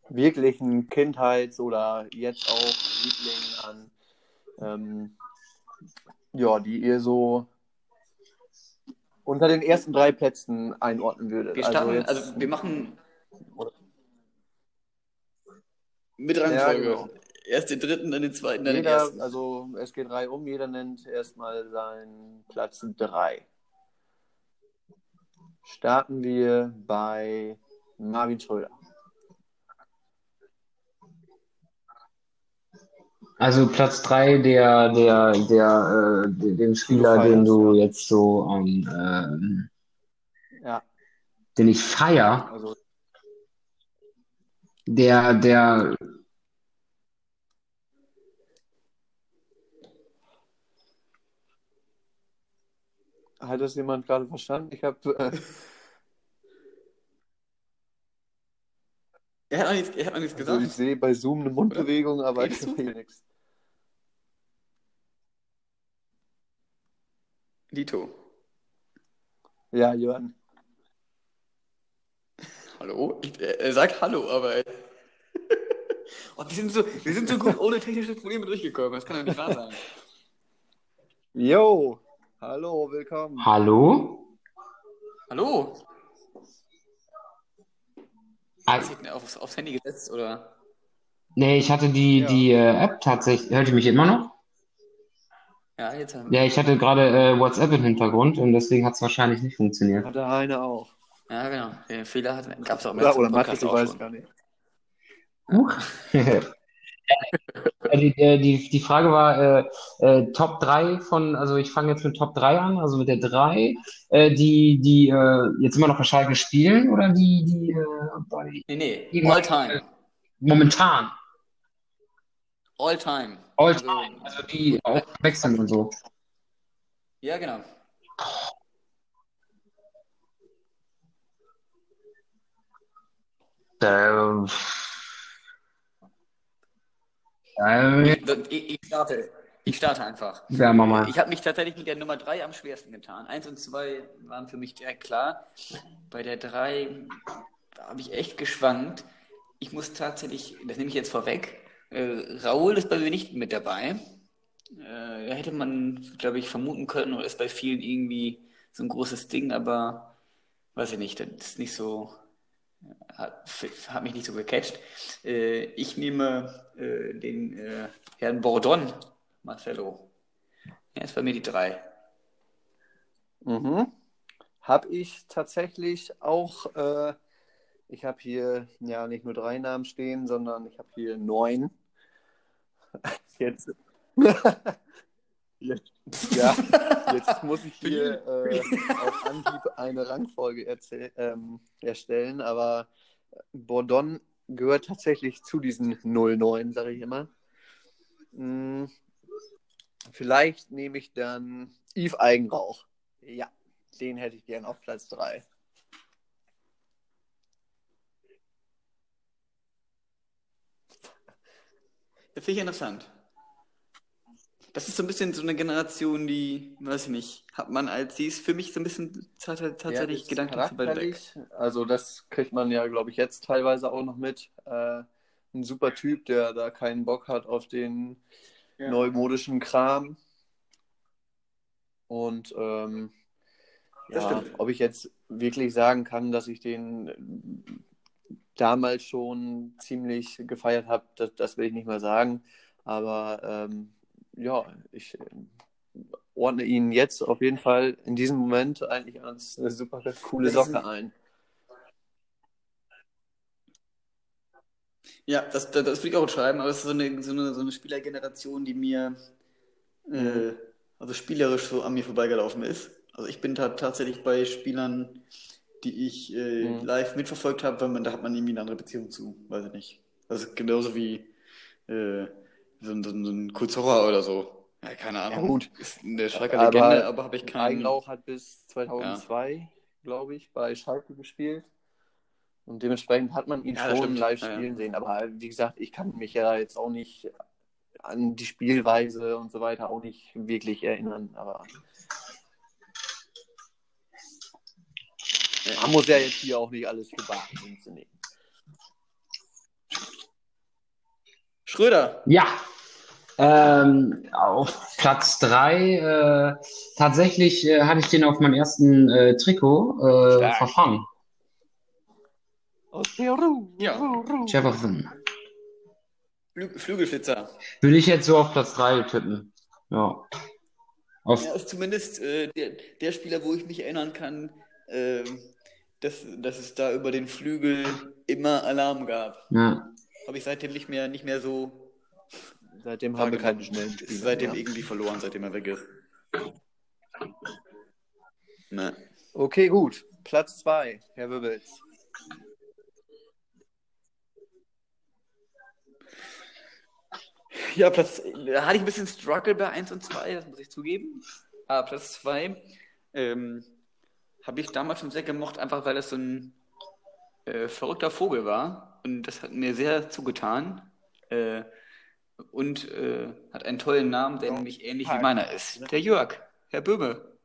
wirklichen Kindheits- oder jetzt auch Lieblingen an, ähm, ja, die ihr so unter den ersten drei Plätzen einordnen würdet. Wir starten, jetzt- also, wir machen mit Ja, Rangfolge. genau. Erst den dritten, dann den zweiten, dann den jeder, ersten. also es geht drei um, jeder nennt erstmal seinen Platz drei. Starten wir bei Marvin Schröder. Also Platz 3 der, der, der, äh, de- den Spieler, den du jetzt so am, ähm, Ja, den ich feier, also der, der, Hat das jemand gerade verstanden? Ich habe. Äh, Er hat noch nichts, er hat noch nichts also ich gesagt. sehe bei Zoom eine Mundbewegung, aber ich Redest sehe nichts. Lito. Ja, Jörn. Hallo? Ich, er, er sagt Hallo, aber. oh, wir, sind so, wir sind so gut ohne technische Probleme durchgekommen. Das kann doch nicht wahr sein. Yo! Hallo, willkommen. hallo? Hallo? Hast du aufs, aufs Handy gesetzt oder? nee, ich hatte die, Ja. die äh, App tatsächlich, hört ihr mich immer noch? Ja, jetzt haben Ja, ich hatte gerade äh, WhatsApp im Hintergrund und deswegen hat es wahrscheinlich nicht funktioniert. Hat der eine auch. Ja, genau. Den Fehler gab es auch im Oder, oder Matthias, Podcast ich auch weiß schon. gar nicht. Huch. Die, äh, die, die Frage war äh, äh, Top 3 von, also ich fange jetzt mit Top 3 an, also mit der 3, äh, die, die äh, jetzt immer noch bei Schalke spielen oder die, die äh, bei, Nee, nee. Die- All time. momentan, All time. all Also- time, also die auch wechseln und so. Ja, genau. Äh, Ich, ich, starte. Ich starte einfach. ja, mach mal. Ich habe mich tatsächlich mit der Nummer 3 am schwersten getan. Eins und zwei waren für mich direkt klar. Bei der 3 habe ich echt geschwankt. Ich muss tatsächlich, das nehme ich jetzt vorweg, äh, Raoul ist bei mir nicht mit dabei. Äh, da hätte man, glaube ich, vermuten können, oder ist bei vielen irgendwie so ein großes Ding, aber weiß ich nicht, das ist nicht so, hat, hat mich nicht so gecatcht. Äh, ich nehme äh, den äh, Herrn Bordon, Marcelo. Er ist bei mir die 3. Mhm. Habe ich tatsächlich auch, äh, ich habe hier ja nicht nur drei Namen stehen, sondern ich habe hier neun. Jetzt. jetzt ja, jetzt muss ich hier äh, auf Anhieb eine Rangfolge ähm, erstellen, aber Bordon gehört tatsächlich zu diesen 09, sage ich immer. Hm, vielleicht nehme ich dann Yves Eigenrauch. Ja, den hätte ich gern auf Platz 3. Das finde ich interessant. Das ist so ein bisschen so eine Generation, die, weiß ich nicht, hat man als sie ist für mich so ein bisschen tat- tatsächlich ist gedanklich zu weit weg. Also das kriegt man ja, glaube ich, jetzt teilweise auch noch mit. Äh, ein super Typ, der da keinen Bock hat auf den Ja. neumodischen Kram. Und ähm, Das ja, stimmt. ob ich jetzt wirklich sagen kann, dass ich den damals schon ziemlich gefeiert habe, das, das will ich nicht mal sagen. Aber ähm, ja, ich äh, ordne ihn jetzt auf jeden Fall in diesem Moment eigentlich als eine super coole Socke ein-. Ja, das, das, das will ich auch schreiben, aber es ist so eine, so eine, so eine Spielergeneration, die mir äh, also spielerisch so an mir vorbeigelaufen ist. Also ich bin da tatsächlich bei Spielern die ich äh, Mhm. live mitverfolgt habe, weil man, da hat man irgendwie eine andere Beziehung zu, weiß ich nicht. Also genauso wie äh, so, ein- so, ein- Kulzora oder so. Ja, keine Ahnung. Ja, gut. Ist eine Schalker Aber Legende, aber habe ich keinen. Eigenlauch hat bis 2002, glaube ich, bei Schalke gespielt. Und dementsprechend hat man ihn Ja, schon live Ja, ja. spielen sehen. Aber wie gesagt, ich kann mich ja jetzt auch nicht an die Spielweise und so weiter auch nicht wirklich erinnern. Aber man muss ja jetzt hier auch nicht alles für Münze nehmen. Schröder. Ja, ähm, auf Platz 3, äh, tatsächlich äh, hatte ich den auf meinem ersten äh, Trikot äh, verfangen. Aus Peru. Ja. Jefferson. Flü Flügelflitzer. Würde ich jetzt so auf Platz 3 tippen. Ja. Auf, Er ist zumindest äh, der, der Spieler, wo ich mich erinnern kann, ähm, dass, dass es da über den Flügel immer Alarm gab. ja. Habe ich seitdem nicht mehr, nicht mehr so. Seitdem haben wir keine schnellen Spieler. seitdem mehr. irgendwie verloren, seitdem er weg ist. Ne. Okay, gut. Platz 2, Herr Wibbels. Ja, Platz, da hatte ich ein bisschen Struggle bei 1 und 2, das muss ich zugeben. Aber Platz 2 ähm, habe ich damals schon sehr gemocht, einfach weil es so ein äh, verrückter Vogel war. Und das hat mir sehr zugetan. Äh, und äh, hat einen tollen Namen, der nämlich ähnlich wie meiner ist. Der Jörg, Herr Böhme.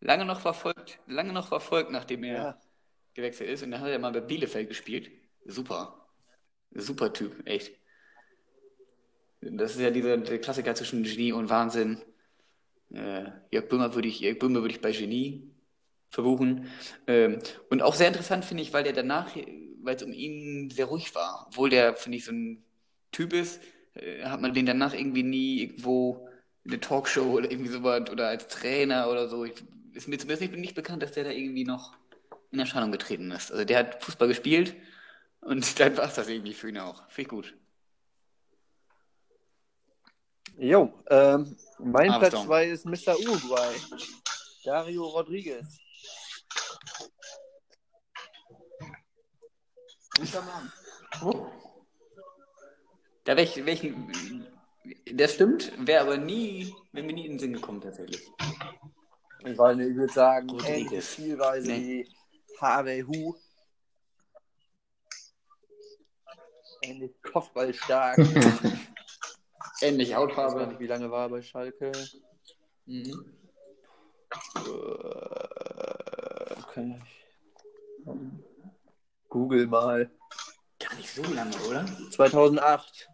Lange noch verfolgt, lange noch verfolgt, nachdem er Ja. gewechselt ist. Und dann hat er mal bei Bielefeld gespielt. Super. Super Typ, echt. Das ist ja dieser Klassiker zwischen Genie und Wahnsinn. Äh, Jörg Böhmer würde ich, Jörg Böhmer würde ich bei Genie verbuchen. Ähm, und auch sehr interessant finde ich, weil der danach, weil es um ihn sehr ruhig war, obwohl der, finde ich, so ein Typ ist, äh, hat man den danach irgendwie nie irgendwo in eine Talkshow oder irgendwie sowas oder als Trainer oder so. Ich, ist mir zumindest nicht, nicht bekannt, dass der da irgendwie noch in Erscheinung getreten ist. Also der hat Fußball gespielt und dann war es das irgendwie für ihn auch. Finde ich gut. Jo, ähm, mein. Platz 2 ist Mr. Uruguay. Dario Rodriguez. Guter Mann. Da wär ich, wär ich, das stimmt, wäre aber nie, wäre mir nie in den Sinn gekommen tatsächlich. Ich meine, ich würde sagen, ähnliche Spielweise Nee. wie Harvey Hu. Ähnlich Kopfballstark. ich Ähnliche weiß gar Hautfarbe. nicht, wie lange war er bei Schalke. Mhm. Äh, okay. Google mal. Gar nicht so lange, oder? 2008.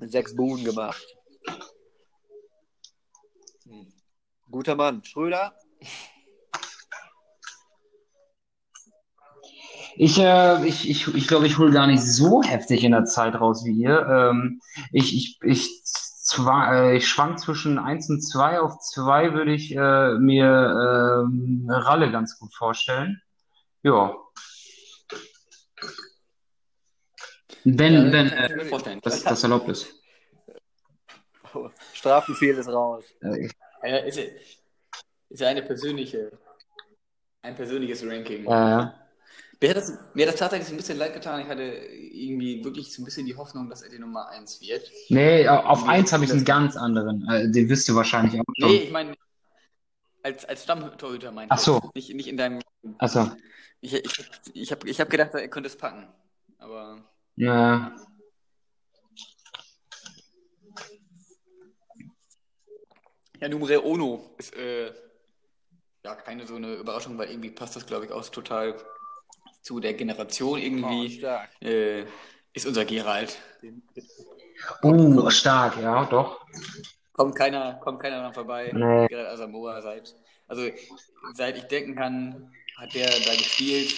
Sechs Buden gemacht. Guter Mann. Schröder? Ich, äh, ich, ich, ich glaube, ich hole gar nicht so heftig in der Zeit raus wie ihr. Ähm, ich, ich, ich, zwar, äh, ich schwank zwischen 1 und 2. Auf 2 würde ich äh, mir ähm, Ralle ganz gut vorstellen. Ja. Wenn, Ja, wenn äh, vorstellen. das, das erlaubt ist. Strafenfehl ist raus. Äh, Ja, ist, ist ja eine persönliche, ein persönliches Ranking. äh, Mir hat, das, mir hat das tatsächlich ein bisschen leid getan. Ich hatte irgendwie wirklich so ein bisschen die Hoffnung, dass er die Nummer 1 wird. nee, auf Nee, 1 habe ich einen ganz anderen. Äh, den wisst ihr wahrscheinlich auch Nee, schon. ich meine, als, als Stammtorhüter meinte Ach so. ich. Nicht, nicht in deinem. Achso. Ich, ich, ich habe ich hab gedacht, er könnte es packen. Aber Äh, ja, Numere Ono ist äh, ja keine so eine Überraschung, weil irgendwie passt das, glaube ich, auch total zu der Generation Oh, irgendwie. stark. Äh, ist unser Gerald. uh, stark, ja, doch. Kommt keiner, kommt keiner dran vorbei. Nee. Gerald Asamoah seit, also seit ich denken kann, hat der da gespielt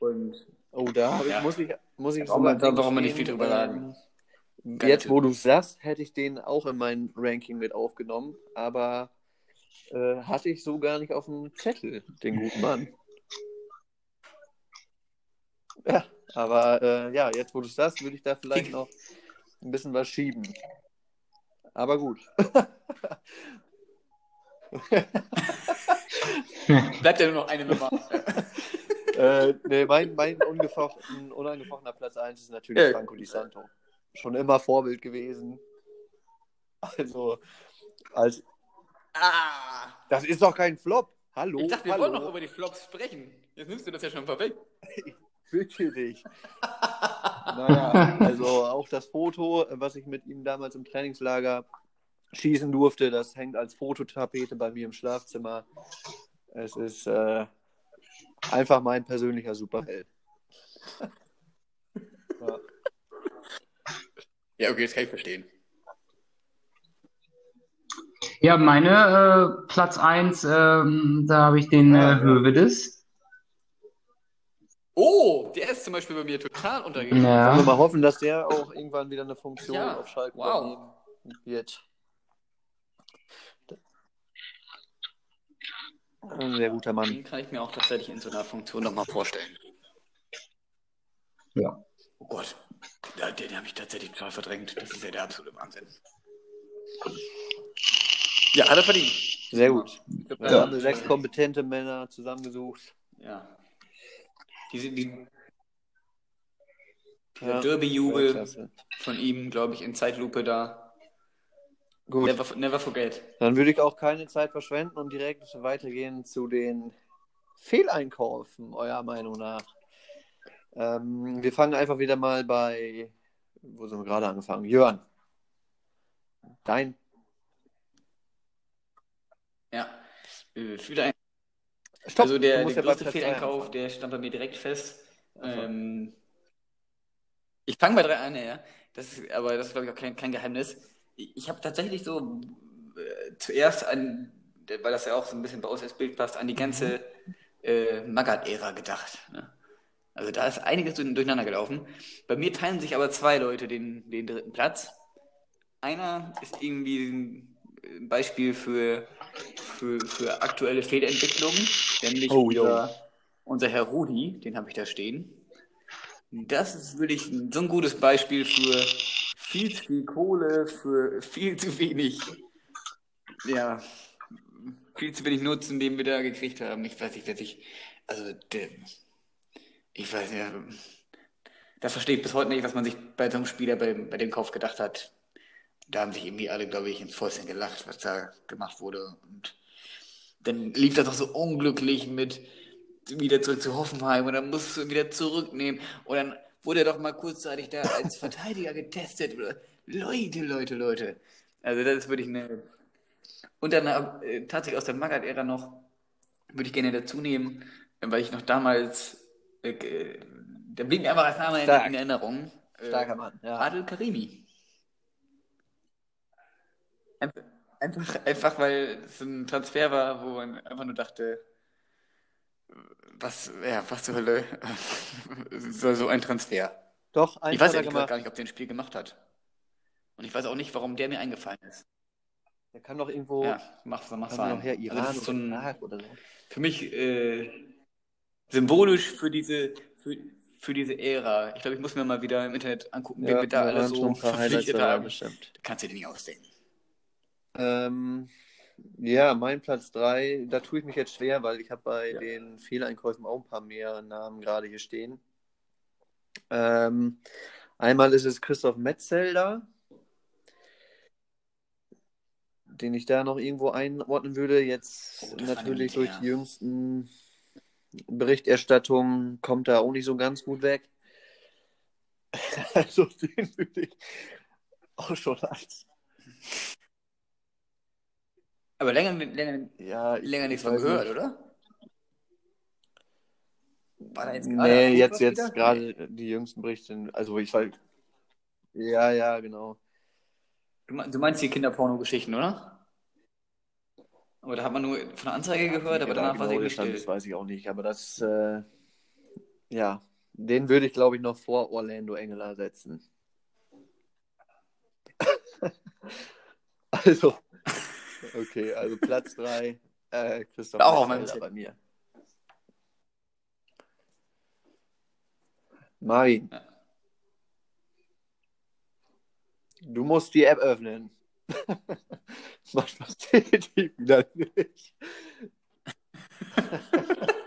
und Oh, da hab ich, Ja. muss ich, muss ich man- sogar da braucht man nicht viel drüber sagen. ähm, Geile Jetzt, wo du sagst, hätte ich den auch in mein Ranking mit aufgenommen, aber äh, hatte ich so gar nicht auf dem Zettel, den guten Mann. Ja, aber äh, ja, jetzt, wo du es sagst, würde ich da vielleicht noch ein bisschen was schieben. Aber gut. Bleibt ja nur noch eine Nummer. äh, nee, mein, mein unangefochtener Platz 1 ist natürlich Ja. Franco Di Santo. Schon immer Vorbild gewesen. Also, als, ah! das ist doch kein Flop. Hallo, Ich dachte, wir hallo. wollen noch über die Flops sprechen. Jetzt nimmst du das ja schon vorweg. Bitte dich. naja, also auch das Foto, was ich mit ihm damals im Trainingslager schießen durfte, das hängt als Fototapete bei mir im Schlafzimmer. Es ist äh, einfach mein persönlicher Superheld. ja. Ja, okay, das kann ich verstehen. Ja, meine äh, Platz 1, ähm, da habe ich den Ja, äh, ja. Hövedes. Zum Beispiel bei mir total untergegangen. Wollen wir Ja. mal hoffen, dass der auch irgendwann wieder eine Funktion Ja, auf Schalke wow. wird. Ein sehr guter Mann. Den kann ich mir auch tatsächlich in so einer Funktion nochmal vorstellen. Ja. Oh Gott, ja, den habe ich tatsächlich total verdrängt. Das ist ja der absolute Wahnsinn. Ja, hat er verdient. Sehr gut. Ich glaub, Da da- haben wir sechs kompetente Männer zusammengesucht. Ja. Diese, die, Ja, der Derby-Jubel Klasse. von ihm, glaube ich, in Zeitlupe da. Gut, Never, never forget. dann würde ich auch keine Zeit verschwenden und direkt weitergehen zu den Fehleinkäufen, eurer Meinung nach. Ähm, wir fangen einfach wieder mal bei, wo sind wir gerade angefangen? Jörn. Dein. Ja. Äh, Stopp, also der, der ja größte Fehleinkauf, der stand bei mir direkt fest. Ähm, ich fange bei drei an, ja. Das ist, aber das ist, glaube ich, auch kein, kein Geheimnis. Ich, habe tatsächlich so äh, zuerst an, weil das ja auch so ein bisschen bei uns als Bild passt, an die ganze äh, Magath-Ära gedacht. Ne? Also da ist einiges durch- durcheinander gelaufen. Bei mir teilen sich aber zwei Leute den, den dritten Platz. Einer ist irgendwie ein Beispiel für, für, für aktuelle Fehlentwicklung, nämlich Oh, unser, unser Herr Rudi, den habe ich da stehen. Das ist wirklich so ein gutes Beispiel für viel zu viel Kohle, für viel zu wenig, ja, viel zu wenig Nutzen, den wir da gekriegt haben. Ich weiß nicht, wer sich, also, ich weiß ja, das verstehe ich bis heute nicht, was man sich bei so einem Spieler bei, bei dem Kauf gedacht hat. Da haben sich irgendwie alle, glaube ich, ins Fäustchen gelacht, was da gemacht wurde. Und dann lief das doch so unglücklich mit wieder zurück zu Hoffenheim und dann musst du wieder zurücknehmen. Und dann wurde er doch mal kurzzeitig da als Verteidiger getestet. Oder Leute, Leute, Leute. Also das ist wirklich eine. Und dann äh, tatsächlich aus der Magath-Ära noch, würde ich gerne dazu nehmen, weil ich noch damals, äh, äh, der blieb mir einfach als Name in, Stark. in Erinnerung. Äh, Starker Mann. Ja. Adel Karimi. Einfach, einfach, einfach weil es ein Transfer war, wo man einfach nur dachte, was, ja, was zur Hölle soll so ein Transfer? Doch, Ich eins weiß ehrlich gesagt gar nicht, ob der ein Spiel gemacht hat. Und ich weiß auch nicht, warum der mir eingefallen ist. Der kann doch irgendwo. Ja, mach, mach kann her, Also Iran das ist so ein, oder so. für mich äh, symbolisch für diese, für, für diese Ära. Ich glaube, ich muss mir mal wieder im Internet angucken, Ja, wir da alle so ein verpflichtet haben. bestimmt. Kannst du dir nicht ausdenken. Ähm, ja, mein Platz 3, da tue ich mich jetzt schwer, weil ich habe bei Ja. den Fehleinkäufen auch ein paar mehr Namen gerade hier stehen. Ähm, einmal ist es Christoph Metzelder, den ich da noch irgendwo einordnen würde. Jetzt Oh, natürlich durch die jüngsten Berichterstattungen kommt er auch nicht so ganz gut weg. Also den würde ich auch schon als Aber länger, länger, ja, länger ich nichts von gehört, nicht. oder? War da jetzt gerade Nee, jetzt, jetzt wieder? gerade die jüngsten Berichte. Also ich weiß. Ja, ja, genau. Du me- Du meinst die Kinderporno-Geschichten, oder? Aber da hat man nur von der Anzeige gehört, aber Ja, danach war genau sie irgendwie der Stand, still. Das weiß ich auch nicht. Aber das, äh, ja, den würde ich, glaube ich, noch vor Orlando Engeler setzen. also, okay, also Platz 3, äh, Christoph Auch auf meinem Zettel. bei mir. Marvin. Ja. Du musst die App öffnen. Macht was definitiv wieder nicht.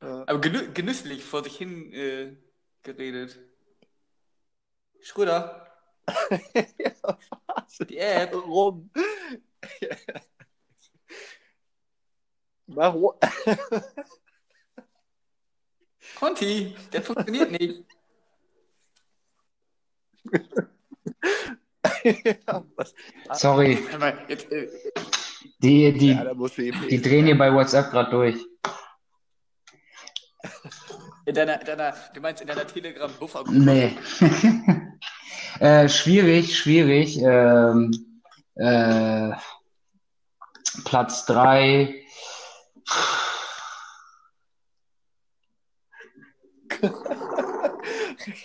Aber genü genüsslich vor sich hin äh, geredet. Schröder, ja, was? die App. Warum? Warum? Conti, der funktioniert nicht. ja? Sorry, jetzt, äh, die, die, ja, die drehen hier bei WhatsApp gerade durch. in deiner, deiner, du meinst in deiner Telegram-Buffer-Gruppe? Nee. äh, schwierig, schwierig. Ähm, äh, Platz drei.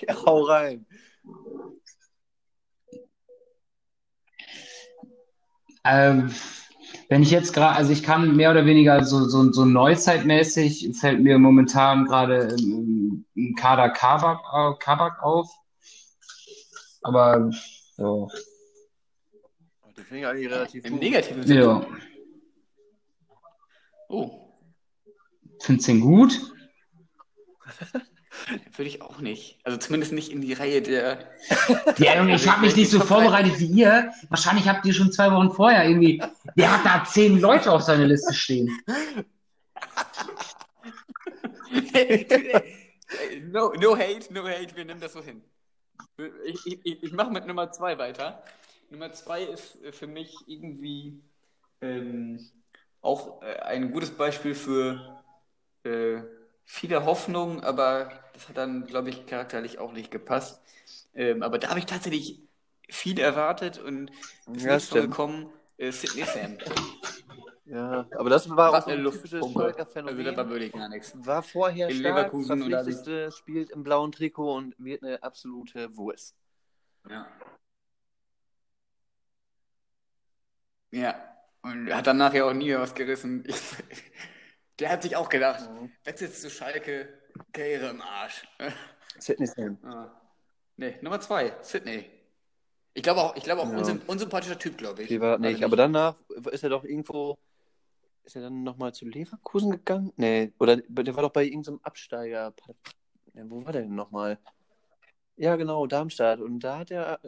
Ja, hau rein. Ähm, wenn ich jetzt gerade, also ich kann mehr oder weniger so, so, so neuzeitmäßig fällt mir momentan gerade im, im Kader Kabak, äh, Kabak auf. Aber so, Das finde ich eigentlich relativ Im gut. negativen Sinne. ja, Oh, findest du ihn gut? würde ich auch nicht. Also zumindest nicht in die Reihe der. Ja, Junge, ich habe mich nicht so vorbereitet wie ihr. Wahrscheinlich habt ihr schon zwei Wochen vorher irgendwie. Der hat da zehn Leute auf seiner Liste stehen. no, no hate, no hate, wir nehmen das so hin. Ich, ich, ich mache mit Nummer zwei weiter. Nummer zwei ist äh, für mich irgendwie ähm, auch äh, ein gutes Beispiel für äh, viele Hoffnung, aber das hat dann, glaube ich, charakterlich auch nicht gepasst. Ähm, aber da habe ich tatsächlich viel erwartet und ist Ja, nicht so gekommen. Äh, Sidney Sam. Ja, aber das war auch Was eine ein typisches. Schalker Also da war Phänomen. wirklich gar nichts. War vorher In stark, Leverkusen spielt im blauen Trikot und wird eine absolute Wurst. Ja. Ja. Und hat dann nachher auch nie was gerissen. Ich, der hat sich auch gedacht, wechselst zu Schalke, Karriere im Arsch. Sydney Sam. ah. Nee, Nummer zwei, Sydney. Ich glaube auch, ich glaube auch Ja. unsym unsympathischer Typ, glaube ich. Die war Also nicht, aber danach ist er doch irgendwo. Ist er dann nochmal zu Leverkusen gegangen? Nee, oder der war doch bei irgendeinem Absteiger. Ja, wo war der denn nochmal? Ja, genau, Darmstadt. Und da hat er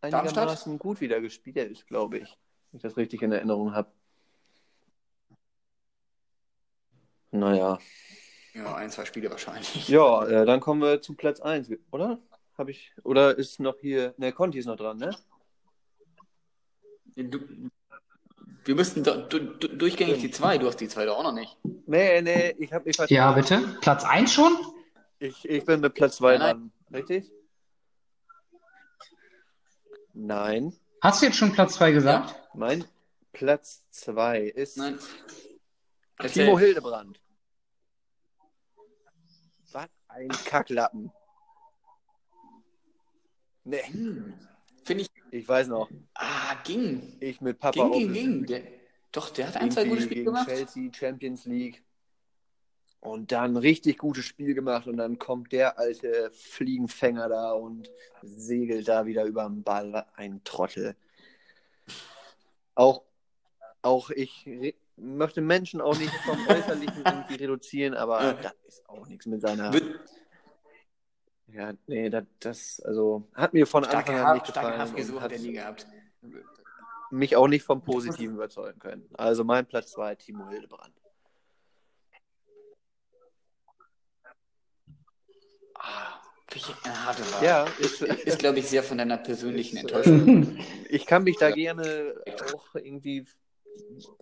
einigermaßen gut wieder gespielt, glaube ich. Wenn ich das richtig in Erinnerung habe. Naja. Ja, ein, zwei Spiele wahrscheinlich. Ja, äh, dann kommen wir zu Platz 1, oder? Hab ich. Oder ist noch hier. Ne, Conti ist noch dran, ne? Du, wir müssten do, du, du, durchgängig die zwei, du hast die zwei doch auch noch nicht. Nee, nee, ich habe mich vertan. Ja, bitte? Platz eins schon? Ich, ich bin mit Platz 2 Nein, nein. dran. Richtig? Nein. Hast du jetzt schon Platz zwei gesagt? Mein Platz 2 ist Nein. Timo Erzähl. Hildebrand. Was ein Kacklappen. Nee, Finde ich, ich weiß noch. ah, ging. Ich mit Papa Ging, ging, ging. Der, doch, der hat ein, zwei gute Spiele gemacht. Chelsea, Champions League. Und dann richtig gutes Spiel gemacht und dann kommt der alte Fliegenfänger da und segelt da wieder über den Ball. Ein Trottel. Auch, auch ich möchte Menschen auch nicht vom Äußerlichen irgendwie reduzieren, aber Ja. das ist auch nichts mit seiner. Wird Ja, nee, das, das also hat mir von starke, Anfang an nicht starke gefallen Haftgesuch und hat er hat nie gehabt. mich auch nicht vom Positiven überzeugen können. Also mein Platz 2, Timo Hildebrand. Ah, eine harte Wahl. Ja, ist, Ist, glaube ich, sehr von deiner persönlichen Ist, äh, Enttäuschung. ich kann mich da gerne auch irgendwie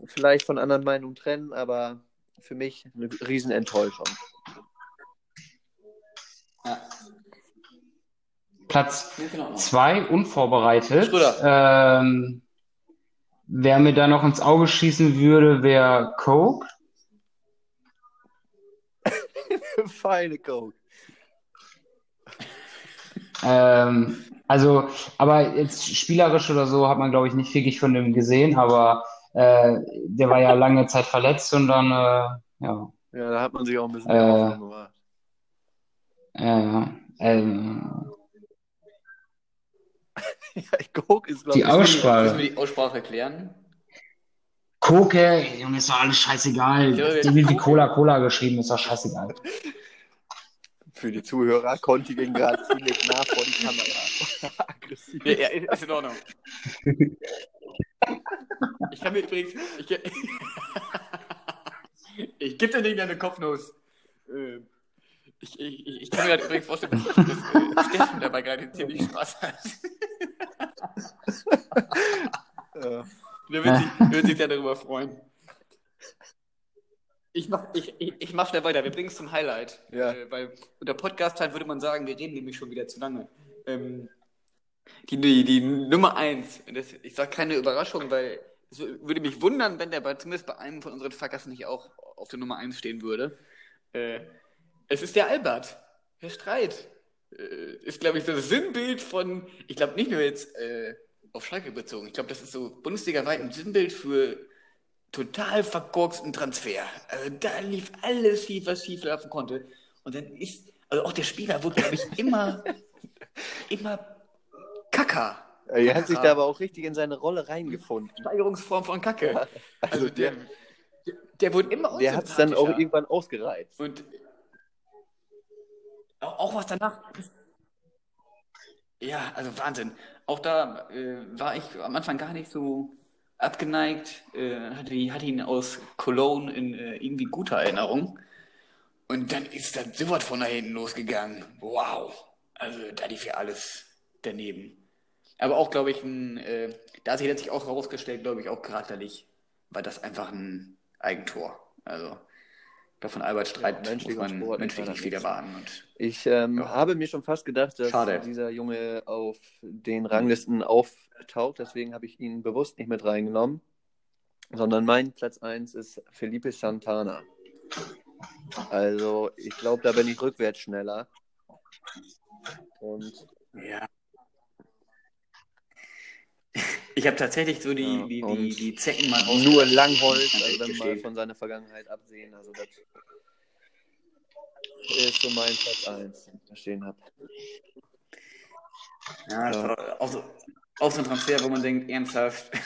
vielleicht von anderen Meinungen trennen, aber für mich eine Riesenenttäuschung. Ja. Platz Nee, ist in Ordnung. zwei, unvorbereitet. Schröder. Ähm, wer mir da noch ins Auge schießen würde, wäre Coke. Feine Coke. Ähm, also, aber jetzt spielerisch oder so hat man, glaube ich, nicht wirklich von dem gesehen, aber äh, der war ja lange Zeit verletzt und dann, äh, ja, Ja, da hat man sich auch ein bisschen Äh. Gemacht. Äh, ähm, Ja, Coke ist, glaube die ich, Müssen Aussprache. wir die Aussprache klären? Koke, Junge, ist doch alles scheißegal. Ja, Die wie Cola Cola geschrieben, ist doch scheißegal. Für die Zuhörer, Conti ging gerade ziemlich nah vor die Kamera. Aggressiv. Ja, ja, ist in Ordnung. Ich kann mir übrigens. Ich, ich gebe dir nicht deine Kopfnuss. Ähm, Ich, ich, ich kann mir halt übrigens vorstellen, dass, dass äh, Steffen dabei gerade ziemlich Spaß hat. Äh, Der wird sich, der wird sich sehr darüber freuen. Ich mach, ich, ich, mach schnell weiter. Wir bringen es zum Highlight. Ja. Äh, weil unter Podcast-Zeit würde man sagen, wir reden nämlich schon wieder zu lange. Ähm, die, die, die Nummer eins. Das, ich sage keine Überraschung, weil es würde mich wundern, wenn der bei, zumindest bei einem von unseren Fuckers nicht auch auf der Nummer eins stehen würde. Äh, es ist der Albert. Herr Streit. Äh, ist, glaube ich, das Sinnbild von, ich glaube nicht nur jetzt äh, auf Schalke bezogen. Ich glaube, das ist so bundesligaweit ein Sinnbild für total verkorksten Transfer. Also da lief alles schief, was schief laufen konnte. Und dann ist, also auch der Spieler wurde, glaube ich, immer, immer kacker. er hat sich da aber auch richtig in seine Rolle reingefunden. Steigerungsform von Kacke. Also Also der, der, der wurde immer Der hat es dann auch irgendwann ausgereizt. Und auch, was danach. Ja, also Wahnsinn. Auch da äh, war ich am Anfang gar nicht so abgeneigt, äh, hatte, hatte ihn aus Cologne in äh, irgendwie guter Erinnerung. Und dann ist das sowas von da hinten losgegangen. Wow. Also da lief ja alles daneben. Aber auch, glaube ich, ein, äh, da hat sich letztlich auch herausgestellt, glaube ich, auch charakterlich, war das einfach ein Eigentor. Also da von Albert Streit Ja, menschlich man sportlich menschlich nicht das wieder nichts. warten. Und Ich ähm, Ja. habe mir schon fast gedacht, dass Schade. dieser Junge auf den Ranglisten auftaucht. Deswegen habe ich ihn bewusst nicht mit reingenommen. Sondern mein Platz 1 ist Felipe Santana. Also, ich glaube, da bin ich rückwärts schneller. Und Ja. Ich habe tatsächlich so die, Ja, die, die, die Zecken mal nur rausgelassen, Langholz, also wenn gestehen. von seiner Vergangenheit absehen. Also, das ist so mein Platz 1, den ich da stehen habe. Ja, Ja. Auch, so, auch so ein Transfer, wo man denkt, ernsthaft.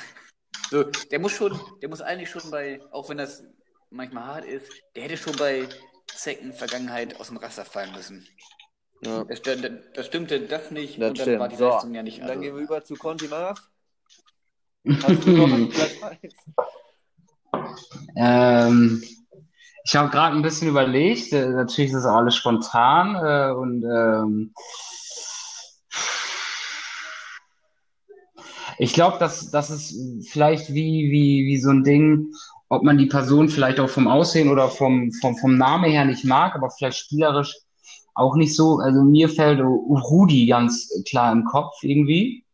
So, der muss schon, der muss eigentlich schon bei, auch wenn das manchmal hart ist, der hätte schon bei Zecken Vergangenheit aus dem Raster fallen müssen. Ja. Das, das, das stimmte das nicht Das und dann war stimmt. die So, Leistung ja nicht. dann Also, gehen wir über zu Conti Marv. Hast du noch einen Platz 1? Ähm, ich habe gerade ein bisschen überlegt. Äh, natürlich ist das alles spontan äh, und ähm, ich glaube, dass das ist vielleicht wie wie wie so ein Ding, ob man die Person vielleicht auch vom Aussehen oder vom vom vom Namen her nicht mag, aber vielleicht spielerisch auch nicht so. Also mir fällt Rudi ganz klar im Kopf irgendwie.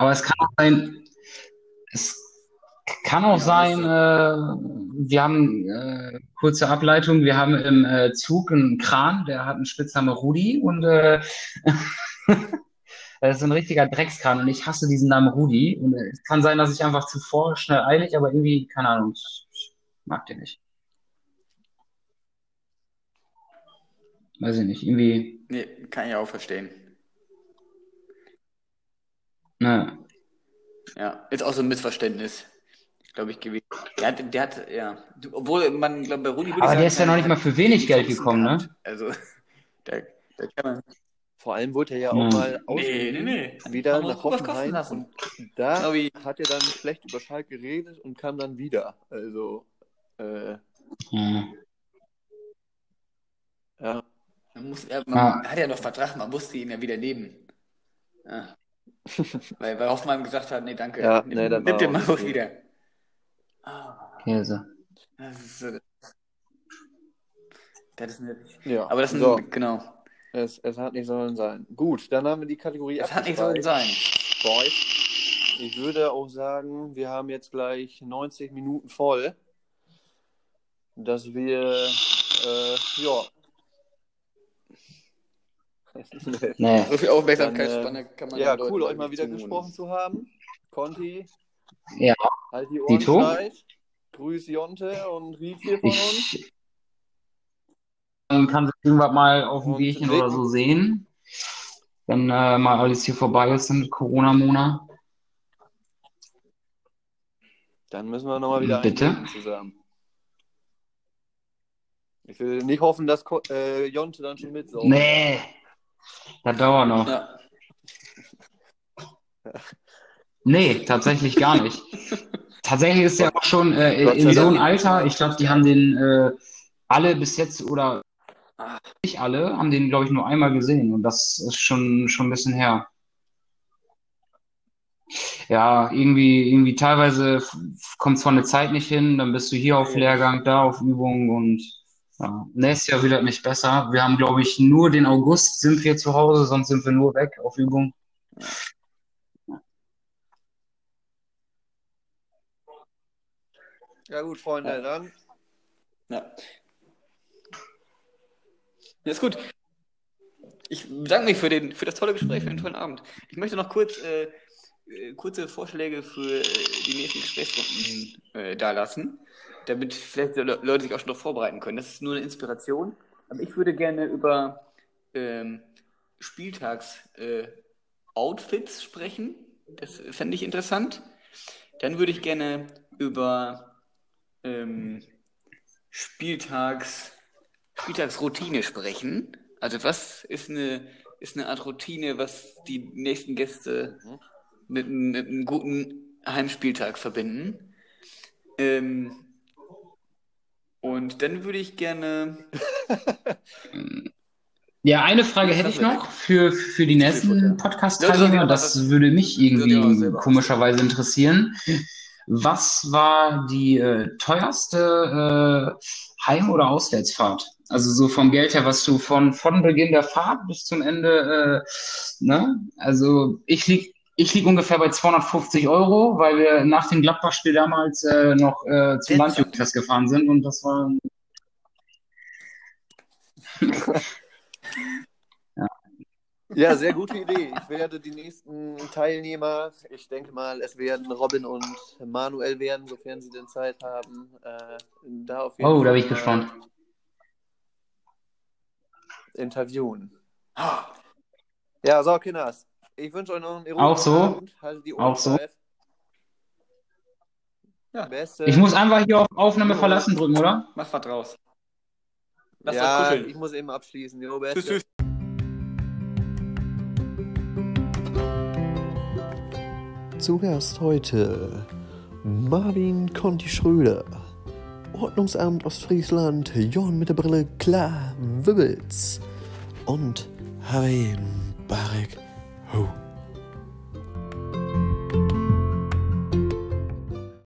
Aber es kann auch sein, es kann auch sein, äh, wir haben äh, kurze Ableitung, wir haben im äh, Zug einen Kran, der hat einen Spitzname Rudi und äh, das ist ein richtiger Dreckskran und ich hasse diesen Namen Rudi. Und äh, es kann sein, dass ich einfach zuvor schnell eilig, aber irgendwie, keine Ahnung, ich, ich mag den nicht. Weiß ich nicht, irgendwie, nee, kann ich auch verstehen. Ne. Ja, ist auch so ein Missverständnis, glaube ich, gewesen. Der hat, der hat, ja, obwohl man, glaube bei Rudi Aber sagen, der ist ja noch nicht mal für wenig Geld gekommen, ne? gehabt. Also, da, da kann man. Vor allem wurde er ja auch Ja. mal Nee, ausgeliehen, nee, nee. wieder nach Hoffenheim lassen. und da Genau hat er dann schlecht über Schalke geredet und kam dann wieder. Also, äh, Ja. ja. Man, muss, ja, man Ja. hat ja noch Vertrag, man musste ihn ja wieder nehmen. Ja. Weil, weil Hoffmann gesagt hat, nee, danke. Ja, nimm, nee, das nimm den nicht wieder. Ah, Käse. das ist so. Das ist eine, ja. aber das ist ein, so, genau. es, es hat nicht sollen sein. Gut, dann haben wir die Kategorie Das hat nicht so abgespeichert. sein. Boys. Ich würde auch sagen, wir haben jetzt gleich 90 Minuten voll, dass wir, äh, ja. Nee. So viel Dann, Aufmerksamkeitsspanne äh, kann man ja, cool, euch mal wieder zumuten. gesprochen zu haben. Conti, Ja, halt die Ohren Dito. steif. Grüß Jonte und Ried hier von uns. ich man kann sich irgendwann mal auf dem Bierchen oder so sehen. Wenn äh, mal alles hier vorbei ist im Corona-Monat. Dann müssen wir nochmal wieder Bitte? zusammen. Ich will nicht hoffen, dass Ko äh, Jonte dann schon mitsaugt. Nee, das dauert noch. Ja. Nee, tatsächlich gar nicht. Tatsächlich ist er auch schon äh, in so einem. Alter, ich glaube, die haben den äh, alle bis jetzt oder nicht alle, haben den, glaube ich, nur einmal gesehen und das ist schon, schon ein bisschen her. Ja, irgendwie, irgendwie teilweise kommt es von der Zeit nicht hin, dann bist du hier auf Lehrgang, da auf Übung und ja, nächstes Jahr das nicht besser. Wir haben, glaube ich, nur den August sind wir zu Hause, sonst sind wir nur weg auf Übung. Ja gut, Freunde, dann Ja. Ja, ist gut. Ich bedanke mich für, den, für das tolle Gespräch, für den tollen Abend. Ich möchte noch kurz äh, äh, kurze Vorschläge für äh, die nächsten Gesprächsrunden äh, dalassen, damit vielleicht Leute sich auch schon darauf vorbereiten können. Das ist nur eine Inspiration. Aber ich würde gerne über ähm, Spieltags-Outfits sprechen. Das fände ich interessant. Dann würde ich gerne über ähm, Spieltags, Spieltagsroutine sprechen. Also was ist eine, ist eine Art Routine, was die nächsten Gäste mit, einem- mit einem guten Heimspieltag verbinden. Ähm, und dann würde ich gerne. Ja, eine Frage hätte ich noch für, für die nächsten Podcast-Teilnehmer. Das würde mich irgendwie komischerweise interessieren. Was war die äh, teuerste äh, Heim- oder Auswärtsfahrt? Also so vom Geld her, was du von, von Beginn der Fahrt bis zum Ende, äh, ne? Also ich lieg, ich lieg ungefähr bei 250 Euro, weil wir nach dem Gladbach-Spiel damals äh, noch äh, zum. Landjugendfest gefahren sind und das war Ja, sehr gute Idee. Ich werde die nächsten Teilnehmer, ich denke mal, es werden Robin und Manuel werden, sofern sie denn Zeit haben, äh, da auf jeden Oh, da Fall bin ich gespannt. interviewen. Ja, so, Kinders. Ich wünsche euch noch einen Auch so? Abend. Auch so? Ja. Beste. Ich muss einfach hier auf Aufnahme verlassen drücken, oder? Mach was draus. Lass ja, ich muss eben abschließen. Jo, beste. Tschüss, tschüss. Zu Gast heute Marvin Conti Schröder, Ordnungsamt Ostfriesland, Jorn mit der Brille, klar, Wibbels und Harvey Barek Who?